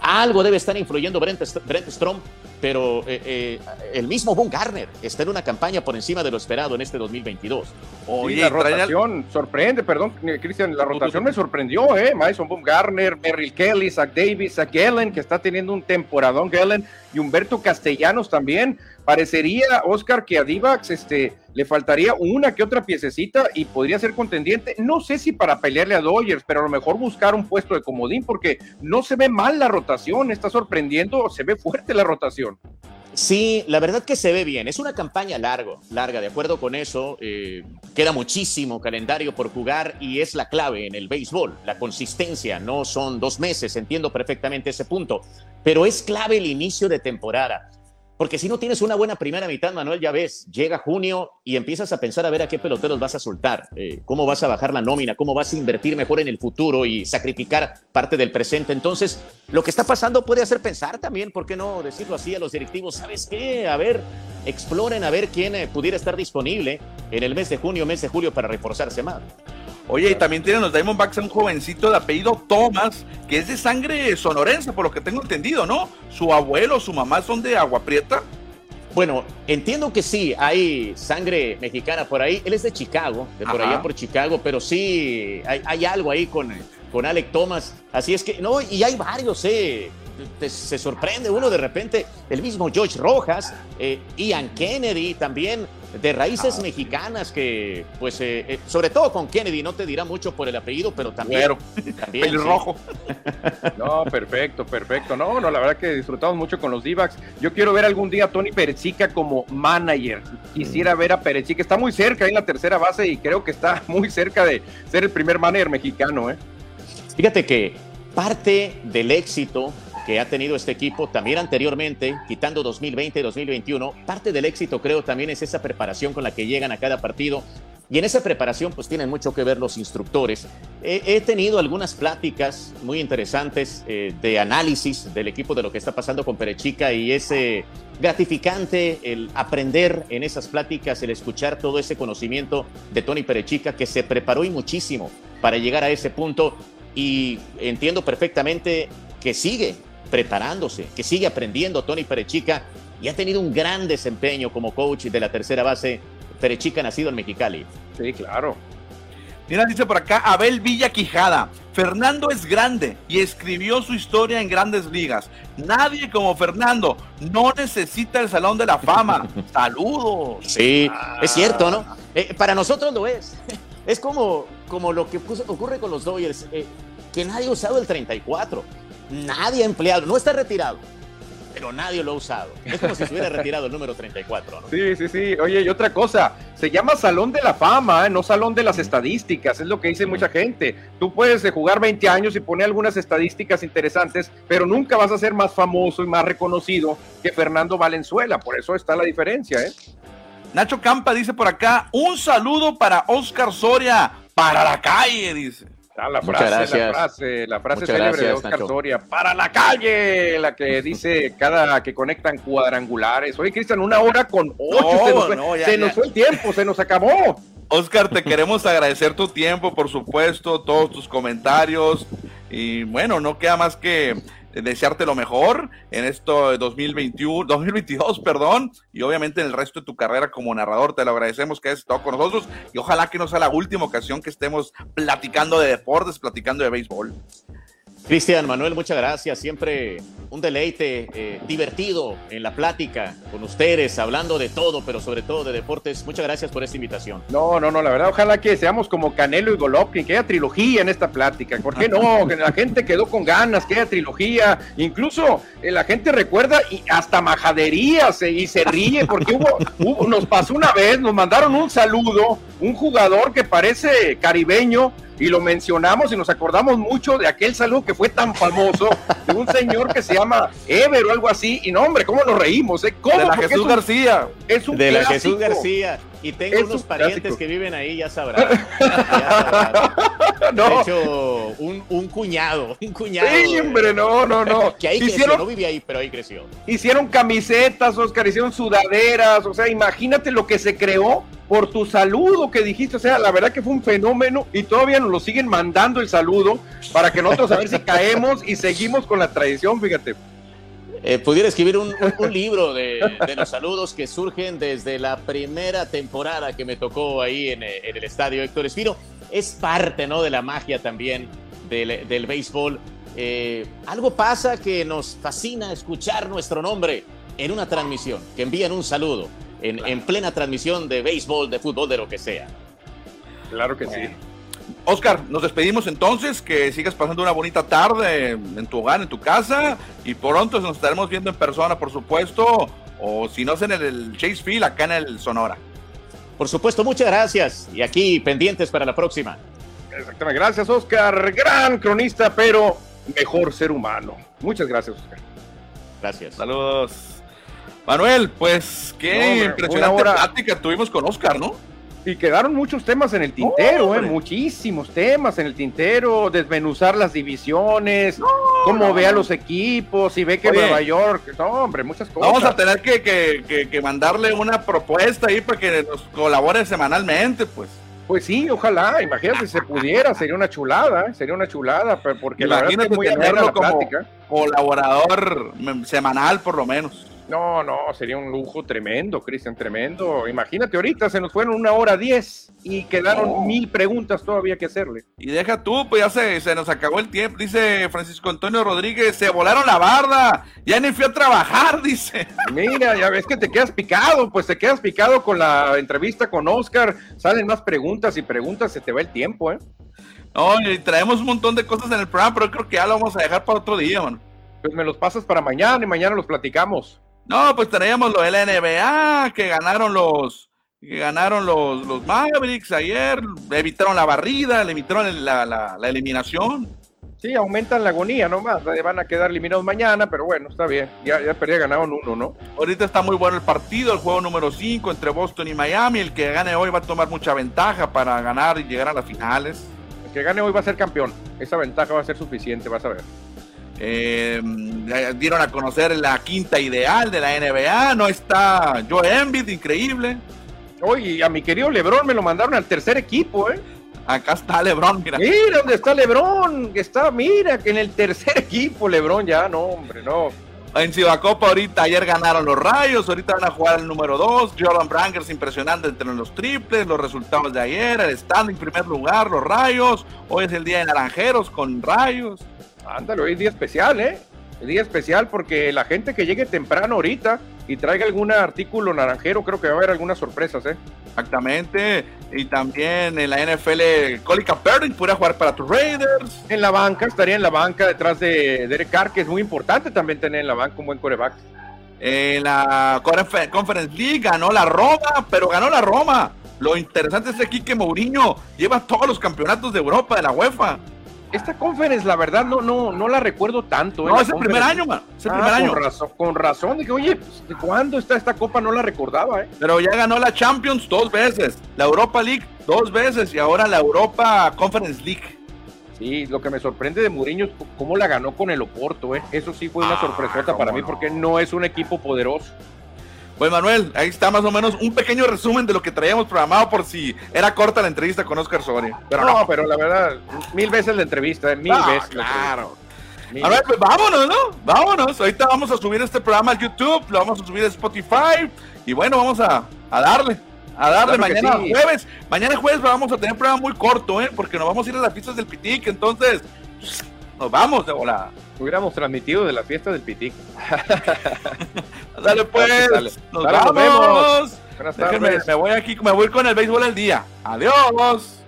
algo debe estar influyendo Brent, Brent Strom, pero eh, eh, el mismo Boone Garner está en una campaña por encima de lo esperado en este 2022. Oye, la rotación sorprende, perdón, Cristian, la rotación me sorprendió, ¿eh? Mason Boone Garner, Merrill Kelly, Zach Davis, Zach Gellen, que está teniendo un temporadón, Gellen, y Humberto Castellanos también. Parecería, Oscar, que a Divax este, le faltaría una que otra piececita y podría ser contendiente. No sé si para pelearle a Dodgers, pero a lo mejor buscar un puesto de comodín porque no se ve mal la rotación, está sorprendiendo, se ve fuerte la rotación. Sí, la verdad que se ve bien. Es una campaña largo, larga, de acuerdo con eso. Eh, queda muchísimo calendario por jugar y es la clave en el béisbol. La consistencia, no son dos meses, entiendo perfectamente ese punto, pero es clave el inicio de temporada. Porque si no tienes una buena primera mitad, Manuel, ya ves, llega junio y empiezas a pensar a ver a qué peloteros vas a soltar, eh, cómo vas a bajar la nómina, cómo vas a invertir mejor en el futuro y sacrificar parte del presente. Entonces, lo que está pasando puede hacer pensar también, ¿por qué no decirlo así a los directivos? ¿Sabes qué? A ver, exploren a ver quién eh, pudiera estar disponible en el mes de junio, mes de julio para reforzarse más. Oye, y también tienen los Diamondbacks un jovencito de apellido Thomas, que es de sangre sonorense, por lo que tengo entendido, ¿no? Su abuelo, su mamá son de Agua Prieta. Bueno, entiendo que sí, hay sangre mexicana por ahí. Él es de Chicago, de por allá por Chicago, pero sí hay, algo ahí con, con Alec Thomas. Así es que, no, y hay varios, eh se sorprende uno de repente, el mismo George Rojas, eh, Ian Kennedy también, de raíces ah. mexicanas que, pues, eh, eh, sobre todo con Kennedy, no te dirá mucho por el apellido, pero también. también rojo. No, perfecto, perfecto. No, no, la verdad que disfrutamos mucho con los d Yo quiero ver algún día a Tony Perechica como manager. Quisiera ver a Perechica. Está muy cerca en la tercera base y creo que está muy cerca de ser el primer manager mexicano. ¿eh? Fíjate que parte del éxito que ha tenido este equipo también anteriormente, quitando 2020 y 2021. Parte del éxito creo también es esa preparación con la que llegan a cada partido. Y en esa preparación pues tienen mucho que ver los instructores. He, tenido algunas pláticas muy interesantes eh, de análisis del equipo de lo que está pasando con Perechica y es gratificante el aprender en esas pláticas, el escuchar todo ese conocimiento de Tony Perechica que se preparó y muchísimo para llegar a ese punto y entiendo perfectamente que sigue preparándose, que sigue aprendiendo Tony Perechica y ha tenido un gran desempeño como coach de la tercera base. Perechica nacido en Mexicali. Sí, claro. Mira, dice por acá Abel Villa Quijada. Fernando es grande y escribió su historia en grandes ligas. Nadie como Fernando no necesita el Salón de la Fama. Saludos. Sí, es cierto, ¿no? Eh, para nosotros lo es. Es como, como lo que ocurre con los Dodgers, eh, que nadie ha usado el 34 nadie ha empleado, no está retirado, pero nadie lo ha usado. Es como si se hubiera retirado el número 34. ¿no? Sí, sí, sí. Oye, y otra cosa, se llama Salón de la Fama, ¿eh? no Salón de las Estadísticas, es lo que dice mucha gente. Tú puedes eh, jugar 20 años y poner algunas estadísticas interesantes, pero nunca vas a ser más famoso y más reconocido que Fernando Valenzuela, por eso está la diferencia, ¿eh? Nacho Campa dice por acá, un saludo para Oscar Soria, para la calle, dice. La frase, la frase, la frase célebre de Oscar Soria, para la calle, la que dice cada que conectan cuadrangulares. Oye, Cristian, una hora con ocho, se, nos, fue el tiempo, se nos acabó. Oscar, te queremos agradecer tu tiempo, por supuesto, todos tus comentarios. Y bueno, no queda más que desearte lo mejor en esto 2021, 2022, perdón, y obviamente en el resto de tu carrera como narrador. Te lo agradecemos que hayas estado con nosotros y ojalá que no sea la última ocasión que estemos platicando de deportes, platicando de béisbol. Cristian Manuel, muchas gracias. Siempre un deleite eh, divertido en la plática con ustedes, hablando de todo, pero sobre todo de deportes. Muchas gracias por esta invitación. No, no, no, la verdad, ojalá que seamos como Canelo y Golovkin, que haya trilogía en esta plática. ¿Por qué no? que la gente quedó con ganas, que haya trilogía. Incluso eh, la gente recuerda y hasta majaderías eh, y se ríe porque hubo, hubo, nos pasó una vez, nos mandaron un saludo, un jugador que parece caribeño y lo mencionamos y nos acordamos mucho de aquel saludo que fue tan famoso de un señor que se llama Ever o algo así. Y no, hombre, ¿cómo nos reímos? Eh? ¿Cómo? De la Jesús García. Es un de la Jesús García. Y tengo unos parientes que viven ahí, ya sabrán. no. De hecho, un, un, cuñado, un cuñado. Sí, hombre, no, no, no. Que ahí creció, no vivía ahí, pero ahí creció. Hicieron camisetas, Oscar, hicieron sudaderas, o sea, imagínate lo que se creó por tu saludo que dijiste, o sea, la verdad que fue un fenómeno y todavía nos lo siguen mandando el saludo para que nosotros a ver si caemos y seguimos con la tradición, fíjate. Eh, pudiera escribir un, libro de, los saludos que surgen desde la primera temporada que me tocó ahí en, eh, el estadio Héctor Espino. Es parte ¿no? de la magia también del, béisbol. Eh, algo pasa que nos fascina escuchar nuestro nombre en una transmisión, que envían un saludo en, en plena transmisión de béisbol, de fútbol, de lo que sea. Claro que sí. Oscar, nos despedimos entonces, que sigas pasando una bonita tarde en tu hogar, en tu casa, y pronto nos estaremos viendo en persona, por supuesto, o si no es en el Chase Field, acá en el Sonora. Por supuesto, muchas gracias, y aquí pendientes para la próxima. Exactamente, gracias Oscar, gran cronista, pero mejor ser humano. Muchas gracias Oscar. Gracias. Saludos. Manuel, pues qué impresionante plática tuvimos con Oscar, ¿no? Y quedaron muchos temas en el tintero, eh, muchísimos temas en el tintero, desmenuzar las divisiones, cómo ve a los equipos, y ve que Nueva York, no, hombre, muchas cosas. Vamos a tener que, que, que, mandarle una propuesta ahí para que nos colabore semanalmente, pues. Pues sí, ojalá, imagínate si se pudiera, sería una chulada, ¿eh? sería una chulada, porque la verdad es que muy tenerlo como colaborador semanal por lo menos. No, no, sería un lujo tremendo, Cristian, tremendo. Imagínate, ahorita se nos fueron una hora diez y quedaron mil preguntas todavía que hacerle. Y deja tú, pues ya se, se nos acabó el tiempo, dice Francisco Antonio Rodríguez, se volaron la barda, ya ni fui a trabajar, dice. Mira, ya ves que te quedas picado, pues te quedas picado con la entrevista con Oscar, salen más preguntas y preguntas, se te va el tiempo, ¿eh? No, y traemos un montón de cosas en el programa, pero creo que ya lo vamos a dejar para otro día, mano. Pues me los pasas para mañana y mañana los platicamos. No, pues teníamos lo de la NBA, que ganaron los, que ganaron los, los Mavericks ayer, le evitaron la barrida, le evitaron la, la, la eliminación. Sí, aumentan la agonía nomás, van a quedar eliminados mañana, pero bueno, está bien, ya, ya perdía ganaron uno, ¿no? Ahorita está muy bueno el partido, el juego número 5 entre Boston y Miami, el que gane hoy va a tomar mucha ventaja para ganar y llegar a las finales. El que gane hoy va a ser campeón, esa ventaja va a ser suficiente, vas a ver. Eh, dieron a conocer la quinta ideal de la NBA. No está Joe Embiid, increíble. Oye, a mi querido Lebron me lo mandaron al tercer equipo, ¿eh? Acá está Lebron, mira. Mira dónde está Lebron, que está, mira, que en el tercer equipo Lebron ya, no, hombre, no. En Copa ahorita, ayer ganaron los Rayos, ahorita van a jugar el número 2. Jordan Brangers impresionante entre los triples, los resultados de ayer, el stand en primer lugar, los Rayos. Hoy es el día de Naranjeros con Rayos. Ándale, hoy es día especial, ¿eh? El día especial porque la gente que llegue temprano ahorita y traiga algún artículo naranjero, creo que va a haber algunas sorpresas, ¿eh? Exactamente. Y también en la NFL, Colin Kaepernick podría jugar para tus Raiders. En la banca, estaría en la banca detrás de Derek Carr, que es muy importante también tener en la banca un buen coreback. En la Conference League ganó la Roma, pero ganó la Roma. Lo interesante es aquí que Mourinho lleva todos los campeonatos de Europa de la UEFA esta conference, la verdad, no, no, no la recuerdo tanto. ¿eh? No, es el primer año, man. Es el ah, primer año. Con razón, con razón. Dije, oye, pues, ¿de cuándo está esta copa? No la recordaba, ¿eh? Pero ya ganó la Champions dos veces, la Europa League dos veces y ahora la Europa Conference League. Sí, lo que me sorprende de Mourinho es cómo la ganó con el Oporto, ¿eh? Eso sí fue una ah, sorpresota para mí porque no es un equipo poderoso. Pues Manuel, ahí está más o menos un pequeño resumen de lo que traíamos programado por si era corta la entrevista con Oscar Soria. Pero no, pero la verdad, mil veces la entrevista, eh, mil veces. Claro. A ver, pues vámonos, ¿no? Vámonos. Ahorita vamos a subir este programa al YouTube, lo vamos a subir a Spotify. Y bueno, vamos a, darle. A darle mañana jueves. Mañana jueves vamos a tener un programa muy corto, ¿eh? Porque nos vamos a ir a las fiestas del Pitic. Entonces, nos vamos de volada. Hubiéramos transmitido de la fiesta del Pitic. Dale pues. Nos, vemos. Buenas tardes. me voy aquí, me voy con el béisbol al día. Adiós.